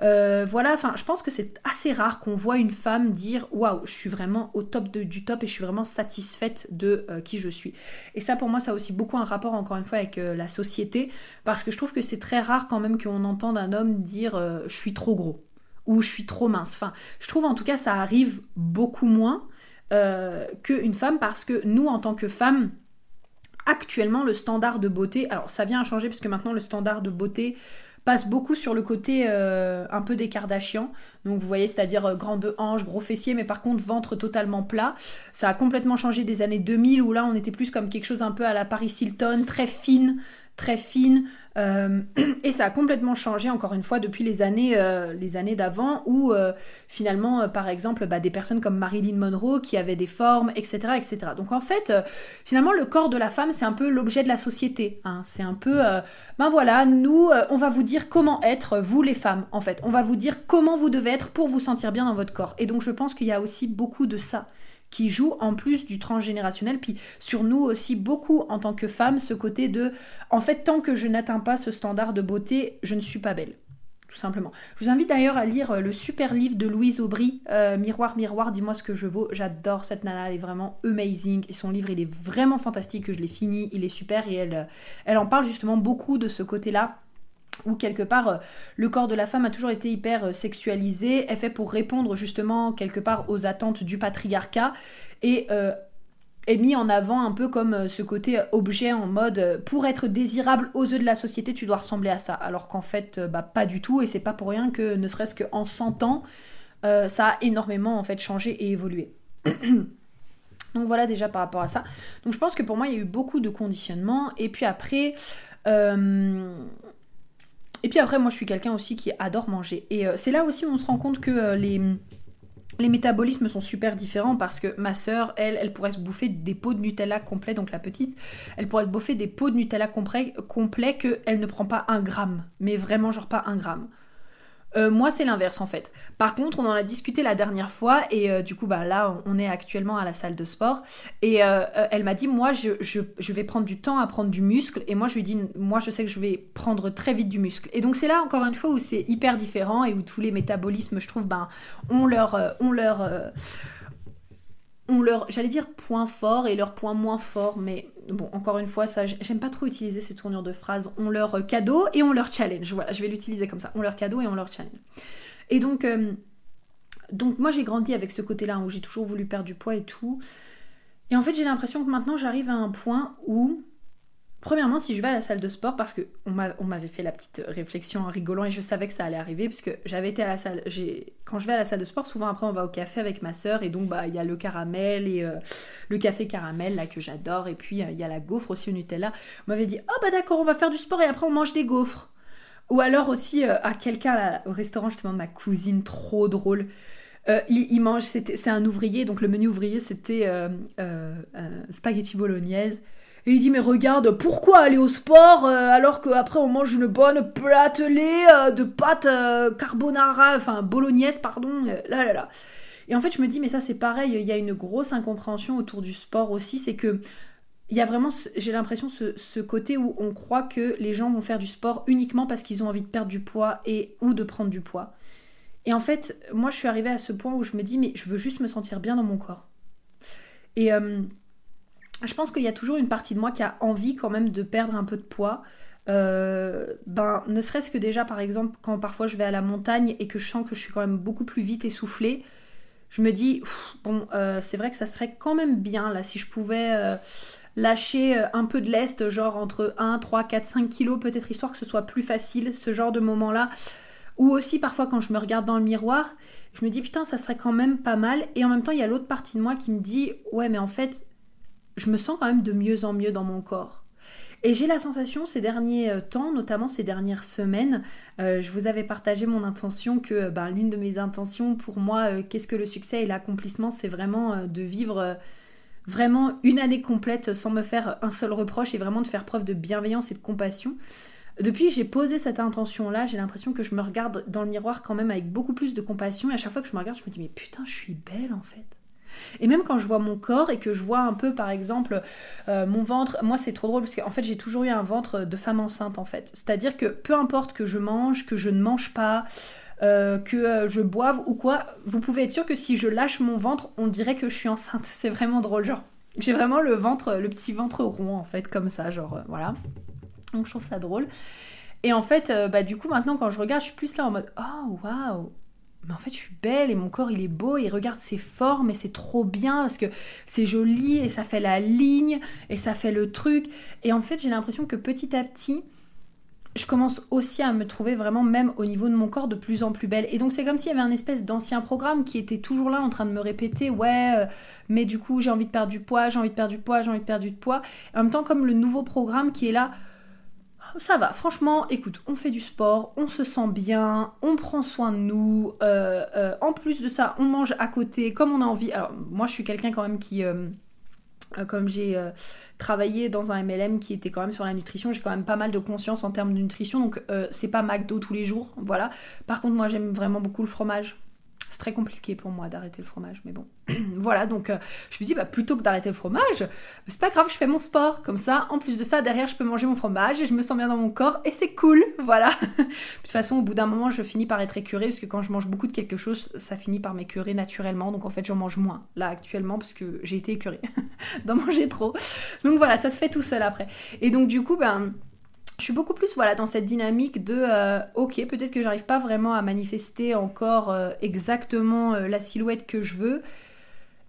voilà, enfin je pense que c'est assez rare qu'on voit une femme dire waouh, je suis vraiment au top du top et je suis vraiment satisfaite de qui je suis. Et ça pour moi ça a aussi beaucoup un rapport encore une fois avec euh, la société, parce que je trouve que c'est très rare quand même qu'on entende un homme dire euh, je suis trop gros ou je suis trop mince. Enfin, je trouve en tout cas ça arrive beaucoup moins euh, qu'une femme parce que nous en tant que femmes, actuellement le standard de beauté, alors ça vient à changer puisque maintenant le standard de beauté passe beaucoup sur le côté un peu des Kardashians. Donc vous voyez, c'est-à-dire grande hanche, gros fessier, mais par contre ventre totalement plat. Ça a complètement changé des années 2000 où là on était plus comme quelque chose un peu à la Paris Hilton, très fine, très fine. Euh, et ça a complètement changé, encore une fois, depuis les années, euh, les années d'avant, où euh, finalement, par exemple, bah, des personnes comme Marilyn Monroe qui avaient des formes, etc. etc. Donc en fait, finalement, le corps de la femme, c'est un peu l'objet de la société. Hein. C'est un peu, ben voilà, nous, on va vous dire comment être, vous les femmes, en fait. On va vous dire comment vous devez être pour vous sentir bien dans votre corps. Et donc je pense qu'il y a aussi beaucoup de ça qui joue en plus du transgénérationnel, puis sur nous aussi beaucoup en tant que femmes, ce côté de, en fait, tant que je n'atteins pas ce standard de beauté, je ne suis pas belle. Tout simplement. Je vous invite d'ailleurs à lire euh, le super livre de Louise Aubry, euh, Miroir, Miroir, dis-moi ce que je vaux. J'adore cette nana, elle est vraiment amazing. Et son livre, il est vraiment fantastique, que je l'ai fini, il est super. Et elle, euh, elle en parle justement beaucoup de ce côté-là où quelque part euh, le corps de la femme a toujours été hyper euh, sexualisé, est fait pour répondre justement quelque part aux attentes du patriarcat et euh, est mis en avant un peu comme ce côté objet en mode pour être désirable aux yeux de la société tu dois ressembler à ça alors qu'en fait bah, pas du tout et c'est pas pour rien que ne serait-ce qu'en 100 ans ça a énormément en fait changé et évolué. Donc voilà déjà par rapport à ça. Donc je pense que pour moi il y a eu beaucoup de conditionnement et puis après et puis après, moi, je suis quelqu'un aussi qui adore manger. Et euh, c'est là aussi où on se rend compte que euh, les, les métabolismes sont super différents parce que ma sœur, elle, elle pourrait se bouffer des pots de Nutella complets, donc la petite, elle pourrait se bouffer des pots de Nutella complets, complets qu'elle ne prend pas un gramme. Mais vraiment, genre pas un gramme. Euh, moi, c'est l'inverse en fait. Par contre, on en a discuté la dernière fois et euh, du coup, bah, là, on est actuellement à la salle de sport. Et euh, elle m'a dit, moi, je, vais prendre du temps à prendre du muscle. Et moi, je lui dis, moi, je sais que je vais prendre très vite du muscle. Et donc, c'est là, encore une fois, où c'est hyper différent et où tous les métabolismes, je trouve, ben, leur... ont leur ont leur, j'allais dire point fort et leur point moins fort, mais bon, encore une fois, ça, j'aime pas trop utiliser ces tournures de phrases. On leur cadeau et on leur challenge. Voilà, je vais l'utiliser comme ça. On leur cadeau et on leur challenge. Et euh, donc moi j'ai grandi avec ce côté-là où j'ai toujours voulu perdre du poids et tout. Et en fait, j'ai l'impression que maintenant j'arrive à un point où Premièrement, si je vais à la salle de sport, parce qu'on m'avait fait la petite réflexion en rigolant et je savais que ça allait arriver, puisque j'avais été à la salle, quand je vais à la salle de sport, souvent après on va au café avec ma soeur et donc bah il y a le caramel et euh, le café caramel là que j'adore et puis euh, il y a la gaufre aussi au Nutella. On m'avait dit oh bah d'accord on va faire du sport et après on mange des gaufres. Ou alors aussi euh, à quelqu'un au restaurant justement de ma cousine, trop drôle. il, mange, c'est un ouvrier, donc le menu ouvrier c'était spaghetti bolognaise et il dit mais regarde, pourquoi aller au sport euh, alors qu'après on mange une bonne platelée euh, de pâtes euh, carbonara, enfin bolognaise pardon, là là là. Et en fait je me dis mais ça c'est pareil, il y a une grosse incompréhension autour du sport aussi, c'est que il y a vraiment, j'ai l'impression, ce, ce, côté où on croit que les gens vont faire du sport uniquement parce qu'ils ont envie de perdre du poids et ou de prendre du poids. Et en fait, moi, je suis arrivée à ce point où je me dis, mais je veux juste me sentir bien dans mon corps. Et je pense qu'il y a toujours une partie de moi qui a envie quand même de perdre un peu de poids. Euh, ben, ne serait-ce que déjà, par exemple, quand parfois je vais à la montagne et que je sens que je suis quand même beaucoup plus vite essoufflée, je me dis, bon, euh, c'est vrai que ça serait quand même bien, là, si je pouvais euh, lâcher un peu de lest, genre entre 1, 3, 4, 5 kilos, peut-être histoire que ce soit plus facile, ce genre de moment-là. Ou aussi, parfois, quand je me regarde dans le miroir, je me dis, putain, ça serait quand même pas mal. Et en même temps, il y a l'autre partie de moi qui me dit, ouais, mais en fait, je me sens quand même de mieux en mieux dans mon corps. Et j'ai la sensation ces derniers euh, temps, notamment ces dernières semaines, euh, je vous avais partagé mon intention que ben, l'une de mes intentions pour moi, euh, qu'est-ce que le succès et l'accomplissement, c'est vraiment de vivre vraiment une année complète sans me faire un seul reproche et vraiment de faire preuve de bienveillance et de compassion. Depuis j'ai posé cette intention-là, j'ai l'impression que je me regarde dans le miroir quand même avec beaucoup plus de compassion et à chaque fois que je me regarde, je me dis mais putain, je suis belle en fait. Et même quand je vois mon corps et que je vois un peu, par exemple, euh, mon ventre, moi c'est trop drôle parce qu'en fait j'ai toujours eu un ventre de femme enceinte en fait. C'est-à-dire que peu importe que je mange, que je ne mange pas, euh, que euh, je boive ou quoi, vous pouvez être sûr que si je lâche mon ventre, on dirait que je suis enceinte. C'est vraiment drôle, genre. J'ai vraiment le ventre, le petit ventre rond en fait, comme ça, genre voilà. Donc je trouve ça drôle. Et en fait, bah du coup maintenant quand je regarde, je suis plus là en mode oh waouh mais en fait je suis belle et mon corps il est beau et regarde ses formes et c'est trop bien parce que c'est joli et ça fait la ligne et ça fait le truc. Et en fait j'ai l'impression que petit à petit je commence aussi à me trouver vraiment même au niveau de mon corps de plus en plus belle. Et donc c'est comme s'il y avait un espèce d'ancien programme qui était toujours là en train de me répéter ouais euh, mais du coup j'ai envie de perdre du poids j'ai envie de perdre du poids j'ai envie de perdre du poids en même temps comme le nouveau programme qui est là ça va, franchement, écoute, on fait du sport, on se sent bien, on prend soin de nous. Euh, euh, en plus de ça, on mange à côté comme on a envie. Alors, moi, je suis quelqu'un quand même qui. Euh, comme j'ai travaillé dans un MLM qui était quand même sur la nutrition, j'ai quand même pas mal de conscience en termes de nutrition, donc c'est pas McDo tous les jours, voilà. Par contre, moi j'aime vraiment beaucoup le fromage. C'est très compliqué pour moi d'arrêter le fromage, mais bon. voilà, donc euh, je me dis, bah, plutôt que d'arrêter le fromage, c'est pas grave, je fais mon sport. Comme ça, en plus de ça, derrière, je peux manger mon fromage et je me sens bien dans mon corps et c'est cool. Voilà. de toute façon, au bout d'un moment, je finis par être écœurée parce que quand je mange beaucoup de quelque chose, ça finit par m'écœurer naturellement. Donc en fait, j'en mange moins là actuellement parce que j'ai été écœurée d'en manger trop. Donc voilà, ça se fait tout seul après. Et donc du coup, ben je suis beaucoup plus voilà dans cette dynamique de euh, ok peut-être que j'arrive pas vraiment à manifester encore euh, exactement euh, la silhouette que je veux.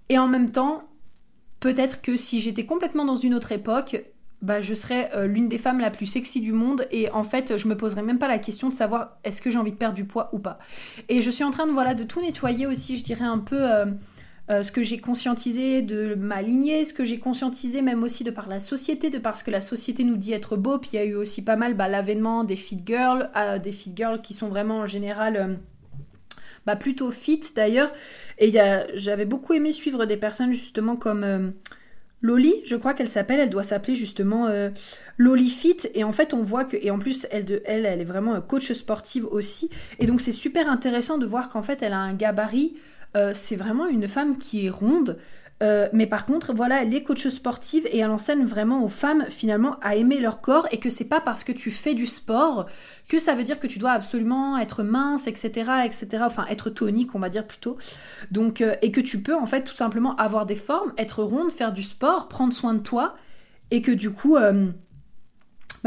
Et en même temps peut-être que si j'étais complètement dans une autre époque bah, je serais l'une des femmes la plus sexy du monde et en fait je me poserais même pas la question de savoir est-ce que j'ai envie de perdre du poids ou pas. Et je suis en train de voilà de tout nettoyer aussi je dirais un peu euh, ce que j'ai conscientisé de ma lignée, ce que j'ai conscientisé même aussi de par la société, de parce que la société nous dit être beau. Puis il y a eu aussi pas mal bah, l'avènement des fit girls, euh, des fit girls qui sont vraiment en général euh, bah, plutôt fit d'ailleurs. Et j'avais beaucoup aimé suivre des personnes justement comme Loli, je crois qu'elle s'appelle, elle doit s'appeler justement Loli Fit. Et en fait, on voit que, et en plus, elle, elle est vraiment coach sportive aussi. Et donc, c'est super intéressant de voir qu'en fait, elle a un gabarit euh, c'est vraiment une femme qui est ronde. Euh, mais par contre, voilà, elle est coach sportive et elle enseigne vraiment aux femmes finalement à aimer leur corps et que c'est pas parce que tu fais du sport que ça veut dire que tu dois absolument être mince, etc., etc. Enfin, être tonique, on va dire plutôt. Donc, euh, et que tu peux en fait tout simplement avoir des formes, être ronde, faire du sport, prendre soin de toi et que du coup,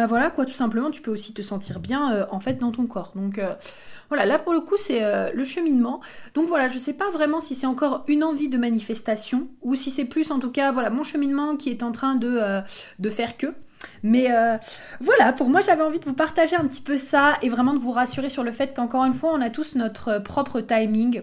bah voilà quoi, tout simplement, tu peux aussi te sentir bien en fait dans ton corps. Donc voilà, là pour le coup, c'est euh, le cheminement. Donc voilà, je sais pas vraiment si c'est encore une envie de manifestation ou si c'est plus en tout cas, voilà, mon cheminement qui est en train de, euh, de faire que. Mais euh, voilà, pour moi j'avais envie de vous partager un petit peu ça et vraiment de vous rassurer sur le fait qu'encore une fois on a tous notre propre timing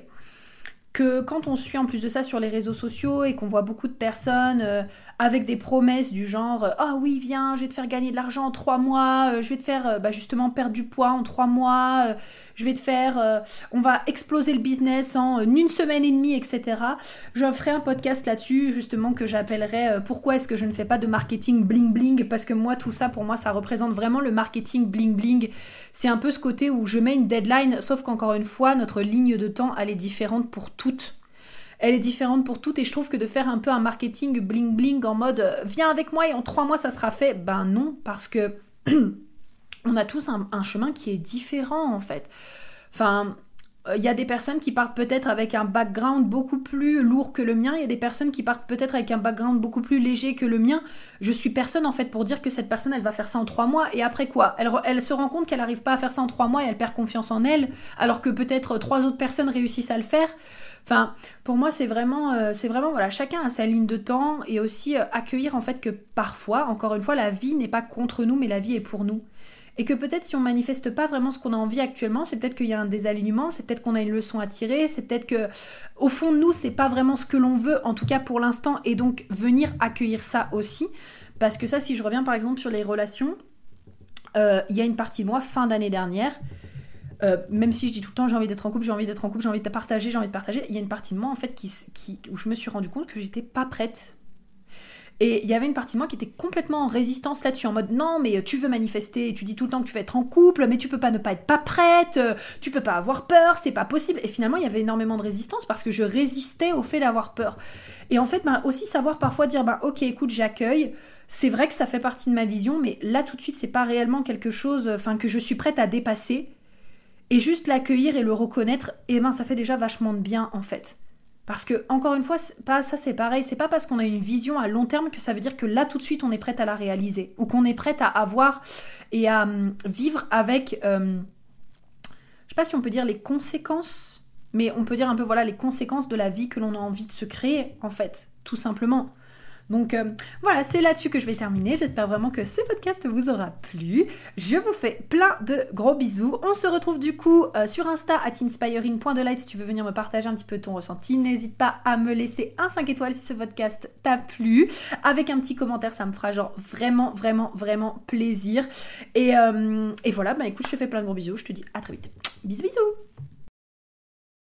que quand on suit en plus de ça sur les réseaux sociaux et qu'on voit beaucoup de personnes euh, avec des promesses du genre euh, ah oui viens je vais te faire gagner de l'argent en trois mois euh, je vais te faire bah, justement perdre du poids en trois mois je vais te faire on va exploser le business en une semaine et demie etc je ferai un podcast là-dessus justement que j'appellerai pourquoi est-ce que je ne fais pas de marketing bling bling? Parce que moi tout ça pour moi ça représente vraiment le marketing bling bling. C'est un peu ce côté où je mets une deadline sauf qu'encore une fois notre ligne de temps elle est différente pour tout elle est différente pour toutes et je trouve que de faire un peu un marketing bling bling en mode euh, viens avec moi et en trois mois ça sera fait, ben non, parce que on a tous un, chemin qui est différent en fait. Enfin, il y a des personnes qui partent peut-être avec un background beaucoup plus lourd que le mien, il y a des personnes qui partent peut-être avec un background beaucoup plus léger que le mien. Je suis personne en fait pour dire que cette personne elle va faire ça en trois mois et après quoi? Elle, elle, se rend compte qu'elle n'arrive pas à faire ça en trois mois et elle perd confiance en elle alors que peut-être trois autres personnes réussissent à le faire. Enfin, pour moi, c'est vraiment, euh, vraiment, voilà, chacun a sa ligne de temps et aussi euh, accueillir en fait que parfois, encore une fois, la vie n'est pas contre nous, mais la vie est pour nous. Et que peut-être si on manifeste pas vraiment ce qu'on a envie actuellement, c'est peut-être qu'il y a un désalignement, c'est peut-être qu'on a une leçon à tirer, c'est peut-être que au fond nous, c'est pas vraiment ce que l'on veut, en tout cas pour l'instant, et donc venir accueillir ça aussi. Parce que ça, si je reviens par exemple sur les relations, euh, il y a une partie de moi fin d'année dernière euh, même si je dis tout le temps j'ai envie d'être en couple, j'ai envie d'être en couple, j'ai envie de partager, j'ai envie de partager, il y a une partie de moi en fait qui, qui, où je me suis rendu compte que j'étais pas prête. Et il y avait une partie de moi qui était complètement en résistance là-dessus, en mode non, mais tu veux manifester, tu dis tout le temps que tu veux être en couple, mais tu peux pas ne pas être pas prête, tu peux pas avoir peur, c'est pas possible. Et finalement, il y avait énormément de résistance parce que je résistais au fait d'avoir peur. Et en fait, ben, aussi savoir parfois dire ben, ok, écoute, j'accueille. C'est vrai que ça fait partie de ma vision, mais là tout de suite, c'est pas réellement quelque chose enfin, que je suis prête à dépasser et juste l'accueillir et le reconnaître, eh ben ça fait déjà vachement de bien en fait. Parce que, encore une fois, pas, ça c'est pareil, c'est pas parce qu'on a une vision à long terme que ça veut dire que là tout de suite on est prête à la réaliser, ou qu'on est prête à avoir et à hum, vivre avec, euh, je sais pas si on peut dire les conséquences, mais on peut dire un peu voilà les conséquences de la vie que l'on a envie de se créer en fait, tout simplement. Donc euh, voilà, c'est là-dessus que je vais terminer. J'espère vraiment que ce podcast vous aura plu. Je vous fais plein de gros bisous. On se retrouve du coup euh, sur Insta at inspiring.delight si tu veux venir me partager un petit peu ton ressenti. N'hésite pas à me laisser un 5 étoiles si ce podcast t'a plu. Avec un petit commentaire, ça me fera genre vraiment, vraiment, vraiment plaisir. Et, euh, voilà, bah écoute, je te fais plein de gros bisous. Je te dis à très vite. Bisous, bisous